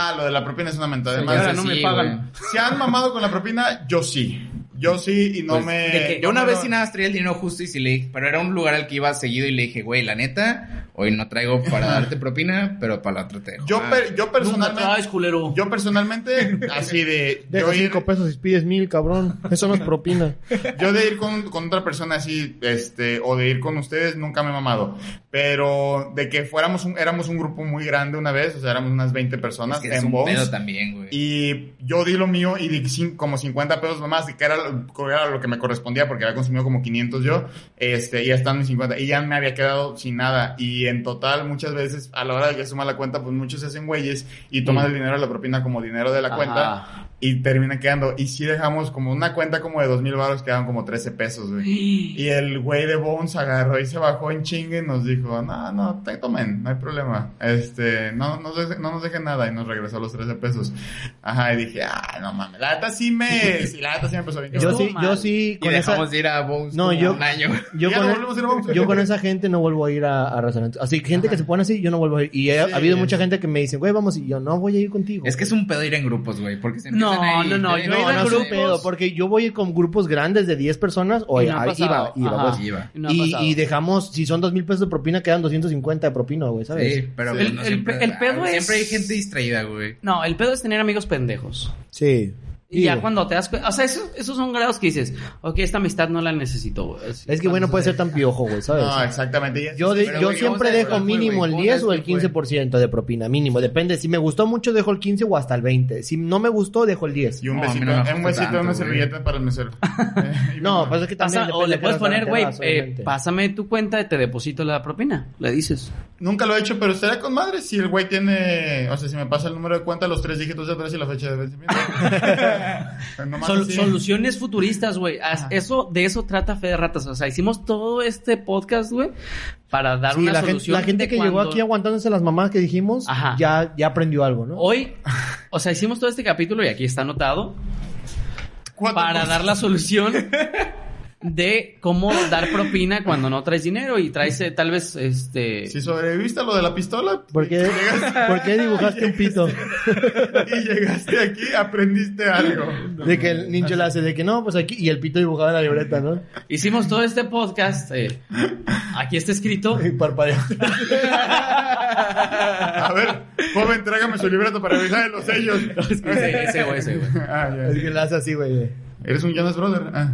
ah, lo de la propina es una mentada. Ahora eso no me pagan. ¿Se han mamado con la propina? Yo sí. Yo sí y no Pues, me... Yo una no vez sí nada traía el dinero justo y sí le dije, pero era un lugar al que iba seguido y le dije, güey, la neta, hoy no traigo para darte propina, pero para la otra te dejo. Yo, más". per- yo Nunca personalmente... traes, culero. Yo personalmente, así de... Yo ir, cinco pesos y pides mil, cabrón. Eso no es propina. yo de ir con, con otra persona así, este, o de ir con ustedes, nunca me he mamado. Pero de que fuéramos un, éramos un grupo muy grande una vez, o sea, éramos unas 20 personas es que en un pedo también, güey. Y yo di lo mío y di como 50 pesos más, que era, era lo que me correspondía porque había consumido como 500 yo, este, y ya están en 50. Y ya me había quedado sin nada. Y en total, muchas veces, a la hora de que suma la cuenta, pues muchos se hacen güeyes y toman Mm. el dinero de la propina como dinero de la Ajá. cuenta y terminan quedando. Y si dejamos como una cuenta como de 2 mil baros, quedaban como 13 pesos, güey. Y el güey de Bones agarró y se bajó en chingue y nos dijo, no, no, te tomen, no hay problema. Este, no, no, no nos dejen nada y nos regresó los 13 pesos. Ajá, y dije, ah, no mames, la neta sí me, sí, la neta sí me empezó bien. Yo sí, mal. yo sí, Y con esa, dejamos de ir a Bones No, yo- un año. yo Ya con, no volvemos a ir a Bones. yo con esa gente no vuelvo a ir a, a restaurantes. Así, gente que se pone así, yo no vuelvo a ir. Y ha, Sí. ha habido mucha gente que me dice, güey, vamos, y yo no voy a ir contigo. Es que es un pedo ir en grupos, güey, porque se No, ahí, no, no, yo no, iba no es un pedo, porque yo voy con grupos grandes de 10 personas, o Y no iba, iba, Ajá. pues. Iba. Y no ha y, pasado. y dejamos, si son dos mil pesos de propina, quedan 250 de propina, güey, ¿sabes? Sí, pero Sí. El- no el siempre, el pedo ah, es- siempre hay gente distraída, güey. No, el pedo es tener amigos pendejos. Sí. Y ya cuando te das cuenta, o sea, esos, esos son grados que dices, ok, esta amistad no la necesito, güey. Es que, güey, no puede ser tan piojo, güey, ¿sabes? No, exactamente. Yo, de- Pero, yo güey, siempre ¿cómo sabes dejo mínimo güey? el ¿Cómo 10 sabes o el qué fue? 15% de propina, mínimo. Depende. Si me gustó mucho, dejo el 15 o hasta el 20. Si no me gustó, dejo el 10. Y un No, a mí besito, no me un besito, tanto, una güey. servilleta para el mesero. Eh, y No, mi- pues es que también Pasa- o depende le de puedes poner, güey, vas, eh, obviamente. pásame tu cuenta y te deposito la propina. Le dices. Nunca lo he hecho, pero estaría con madre si el güey tiene, o sea, si me pasa el número de cuenta, los tres dígitos de atrás y la fecha de vencimiento. Sol- soluciones futuristas, güey. Eso, de eso trata Fe de Ratas. O sea, hicimos todo este podcast, güey, para dar Sí, una la gente, solución. la gente que llegó aquí aguantándose las mamás que dijimos, Ajá. ya, ya aprendió algo, ¿no? Hoy, o sea, hicimos todo este capítulo y aquí está anotado para cosas. dar la solución de cómo dar propina cuando no traes dinero y traes eh, tal vez este Si sobreviviste a lo de la pistola, ¿Por qué, ¿por qué dibujaste un pito? y llegaste aquí, aprendiste algo. De que el niño le hace de que no, pues aquí, y el pito dibujado en la libreta, ¿no? hicimos todo este podcast eh, aquí está escrito Y parpadeo. A ver, joven, tráigame su libreta para revisar los sellos. ese, ese güey, ese güey. Ah, ya. Es que le hace así, güey. ¿Eres un Jonas Brother? Ah.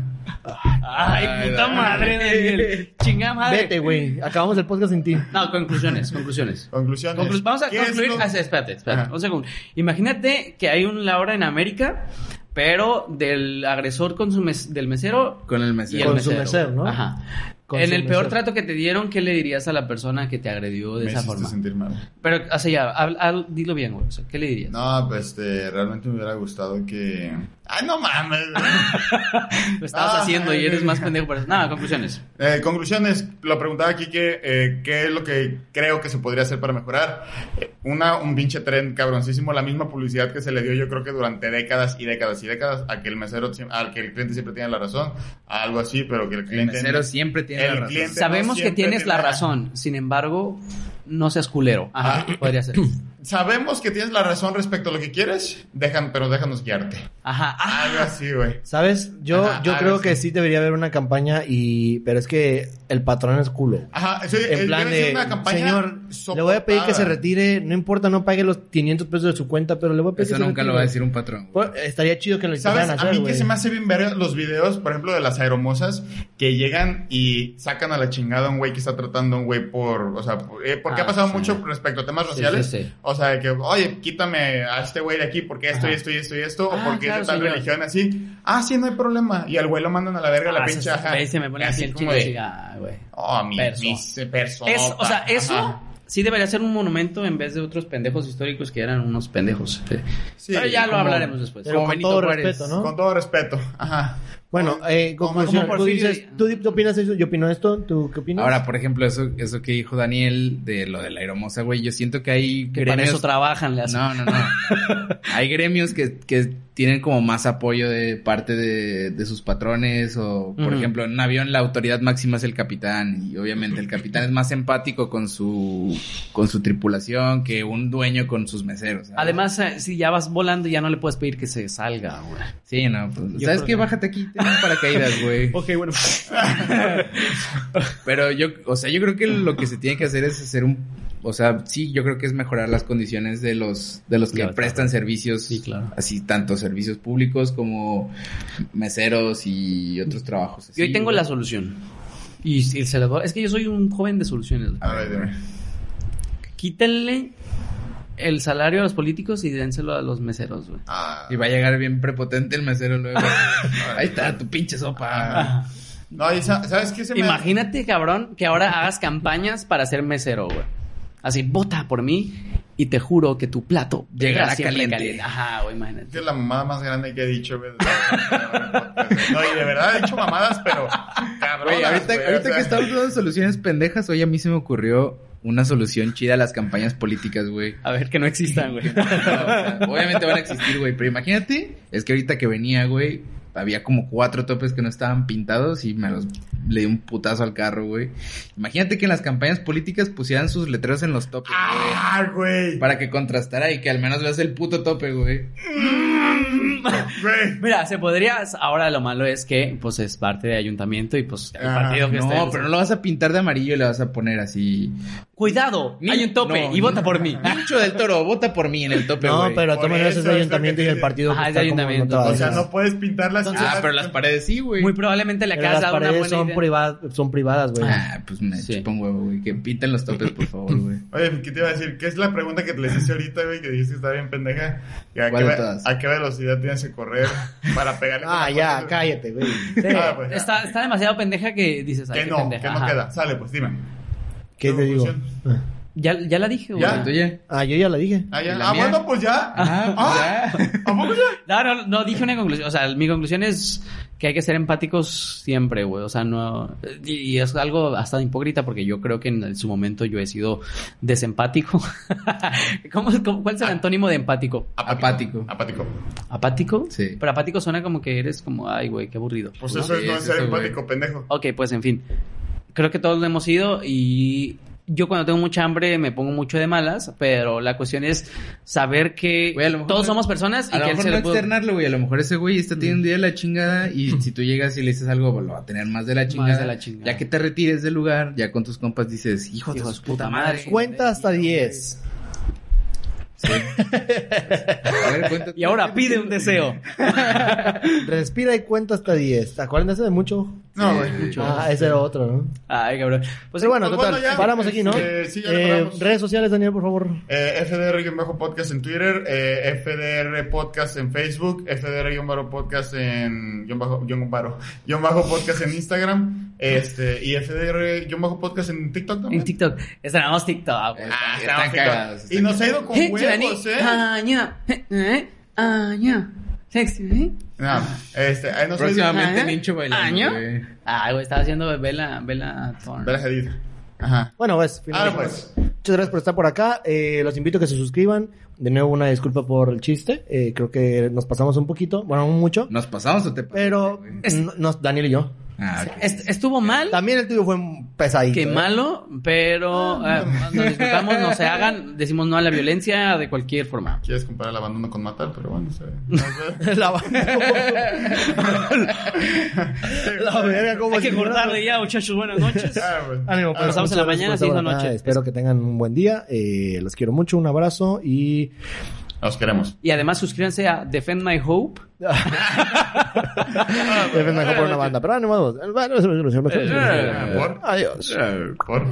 Ay, Ay, puta madre, Daniel. Chingada madre. Vete, güey. Acabamos el podcast sin ti. No, conclusiones, conclusiones. Conclusiones. Conclu- Vamos a ¿Qué es concluir. lo- Ah, espérate, espérate. Ajá. Un segundo. Imagínate que hay un Laura en América, pero del agresor con su mes- del mesero Con el y mesero. el Con su mesero. mesero, ¿no? Ajá. Con en el peor mesero. trato que te dieron, ¿qué le dirías a la persona que te agredió de Me esa forma? sentir mal. Pero, o sea, ya, hab- hab- dilo bien, güey. O sea, ¿qué le dirías? No, pues este, realmente me hubiera gustado que... ¡Ay, no mames! Lo estabas Ah, haciendo y eres más pendejo por eso. Nada, conclusiones. Eh, conclusiones, lo preguntaba aquí que eh, qué es lo que creo que se podría hacer para mejorar. Eh, una, un pinche tren cabroncísimo, la misma publicidad que se le dio yo creo que durante décadas y décadas y décadas a que el mesero, al que el cliente siempre tiene la razón, algo así, pero que el El cliente... mesero siempre tiene El la razón. cliente- Sabemos que siempre tienes la tiene- razón. Sin embargo, no seas culero. Ajá, Ah. podría ser. Sabemos que tienes la razón respecto a lo que quieres, dejan, pero déjanos guiarte. Ajá. Algo así, güey. ¿Sabes? Yo, Ajá, yo creo así. que sí debería haber una campaña y... Pero es que el patrón es culo. Ajá, sí, En plan de, una campaña señor, le voy a pedir que se retire, no importa, no pague los 500 pesos de su cuenta, pero le voy a pedir Eso que se nunca lo va a decir un patrón. Pues, estaría chido que lo ¿Sabes? intentaran A mí que se me hace bien ver los videos, por ejemplo, de las aeromosas que llegan y sacan a la chingada a un güey que está tratando a un güey por, o sea, eh, porque Ah, ha pasado sí. mucho respecto a temas raciales. sí, sí. O sea, de que, oye, quítame a este güey de aquí porque esto y Ajá. esto y esto y esto, Ah, o porque claro, es de tal señor. religión así. Ah, sí, no hay problema. Y al güey lo mandan a la verga, la Ah, pinche se- ajá. se me pone Así como de, ah, güey. Oh, mi, Perso. mis. Es, o sea, eso Ajá. sí debería ser un monumento en vez de otros pendejos históricos que eran unos pendejos. Sí, Pero ya lo hablaremos después. Pero con Benito todo Juárez. respeto, ¿no? Con todo respeto. Ajá. Bueno, eh, Como- tú Porfirio dices, ¿tú, ¿tú opinas eso? Yo opino esto, ¿tú qué opinas? Ahora, por ejemplo, eso, eso que dijo Daniel de lo de la aeromosa, güey, yo siento que hay Que para gremios... eso trabajan, le hacen. No, no, no. hay gremios que, que tienen como más apoyo de parte de, de sus patrones o, por ejemplo, en un avión la autoridad máxima es el capitán y obviamente el capitán es más empático con su con su tripulación que un dueño con sus meseros. ¿sabes? Además, eh, si ya vas volando, ya no le puedes pedir que se salga, güey. Sí, no, pues, Yo ¿sabes qué? que- Bájate aquí, ten un paracaídas, güey. Ok, bueno. Pero yo, o sea, yo creo que lo que se tiene que hacer es hacer un, o sea, sí, yo creo que es mejorar las condiciones de los, de los que Claro, prestan claro. servicios, Sí, claro. así tanto servicios públicos como meseros y otros trabajos. Yo hoy así, tengo la solución. Y, lo doy- Es que yo soy un joven de soluciones. A ver, dime. Quítenle el salario a los políticos y dénselo a los meseros, güey. Ah. Y va a llegar bien prepotente el mesero luego. Ahí está tu pinche sopa. Ah. No, y sa- ¿sabes qué se me Imagínate, cabrón, que ahora hagas campañas para ser mesero, güey. Así, vota por mí y te juro que tu plato Llegará siempre caliente. Ajá, güey, imagínate. que es la mamada más grande que he dicho, güey. No, y de verdad he dicho mamadas, pero cabronas, Güey, ahorita, güey, o ahorita sea. que estamos dando soluciones pendejas, hoy a mí se me ocurrió una solución chida a las campañas políticas, güey. A ver, que no existan, güey. No, o sea, obviamente van a existir, güey. Pero imagínate, es que ahorita que venía, güey, había como cuatro topes que no estaban pintados y me los le di un putazo al carro, güey. Imagínate que en las campañas políticas pusieran sus letreros en los topes, güey. Ah, güey. Para que contrastara y que al menos veas el puto tope, güey. Mira, se podría. Ahora lo malo es que, pues, es parte de ayuntamiento y, pues, el Ah, partido que esté. No, pero no lo vas a pintar de amarillo y le vas a poner así Cuidado, hay un tope No, y vota por mí. Mucho del toro, vota por mí en el tope, No, güey. pero es eso de es lo ayuntamiento que y el partido Ajá, que es de ayuntamiento. O sea, no puedes pintar la ciudad. Ah, pero las paredes sí, güey. Muy probablemente le Pero acabas las una paredes buena son, idea. privadas son privadas, güey. Ah, pues me Sí. chupa un huevo, güey. Que pinten los topes, por favor, güey. Oye, ¿qué te iba a decir? ¿Qué es la pregunta que te les hice ahorita, güey? Que dijiste que está bien pendeja. ¿Y ¿A, ¿Cuál qué, de ve- todas? ¿A qué velocidad tienes correr para pegarle? Ah, ya, cállate, güey. Ah, pues. Está, está demasiado pendeja que dices, Que no, pendeja. que no Ajá. queda. Sale, pues dime. ¿Qué ¿Tu te digo? conclusión? Ya, ya la dije, güey. Ah, yo ya la dije. Ah, ya. ¿Y la Ah, bueno, pues ya. Ah, pues ya. ¿A poco ya? No, no, no dije una conclusión. O sea, mi conclusión es que hay que ser empáticos siempre, güey. O sea, no. Y y es algo hasta hipócrita porque yo creo que en su momento yo he sido desempático. ¿Cómo, cómo- cuál es el antónimo de empático? Apático. Apático. ¿Apático? Sí. Pero apático suena como que eres como, ay, güey, qué aburrido. Pues ¿no? eso es no es ser empático, pendejo. Ok, pues en fin. Creo que todos lo hemos ido y yo cuando tengo mucha hambre me pongo mucho de malas, pero la cuestión es saber que Güey, todos no- somos personas y A lo que él mejor se no externarlo, güey. A lo mejor ese güey está teniendo un día de la chingada y si tú llegas y le dices algo, pues, lo va a tener más de la chingada. de la chingada. Ya que te retires del lugar, ya con tus compas dices, hijo de su puta madre. Cuenta hasta 10. Sí. A ver, cuenta. Y ahora pide un deseo. Respira y cuenta hasta 10. Acuérdense de mucho. No, güey. mucho. Ah, ese era otro, ¿no? Ay, cabrón. Pues Pero bueno, pues total. bueno, ya. paramos aquí, ¿no? Eh, sí, ya Eh, paramos. redes sociales, Daniel, por favor. Eh, FDR-podcast en Twitter, eh, FDR podcast en Facebook, FDR-podcast en guion bajo, podcast en Instagram, este, y FDR-podcast en TikTok también. En TikTok. Estrenamos TikTok. Eh, Ah, estamos cagados, TikTok. Y nos ha ido con Eh, huevos, eh. Aña, eh, eh, aña. Sexy, ¿eh? No, este, ahí. Próximamente. Nincho bailando, ¿Año? güey. Ay, güey, estaba haciendo Bella, Bella Thorne. Bella Hadid. Ajá. Bueno, pues, Ah, finalmente. pues. Muchas gracias por estar por acá. Eh, los invito a que se suscriban. De nuevo, una disculpa por el chiste. Eh, creo que nos pasamos un poquito. Bueno, no mucho. ¿Nos pasamos o te pasaste, Pero, nos- Daniel y yo. Ah. Est- Estuvo mal. También el tuyo fue pesadito. Que ¿eh? malo, pero eh, nos disfrutamos, no se hagan, decimos no a la violencia de cualquier forma. Quieres comparar el abandono con matar, pero bueno, se no sé. La, la verga, como Hay que cortarle ya, muchachos, buenas noches. Ah, pues. Ánimo, pues, Nos vemos en la mañana, no noche. Espero que tengan un buen día. Eh, los quiero mucho, un abrazo y... Nos queremos. Y además suscríbanse a Defend My Hope. Depende mejor por una banda. Pero ánimo. ¿Por? Adiós. ¿Por?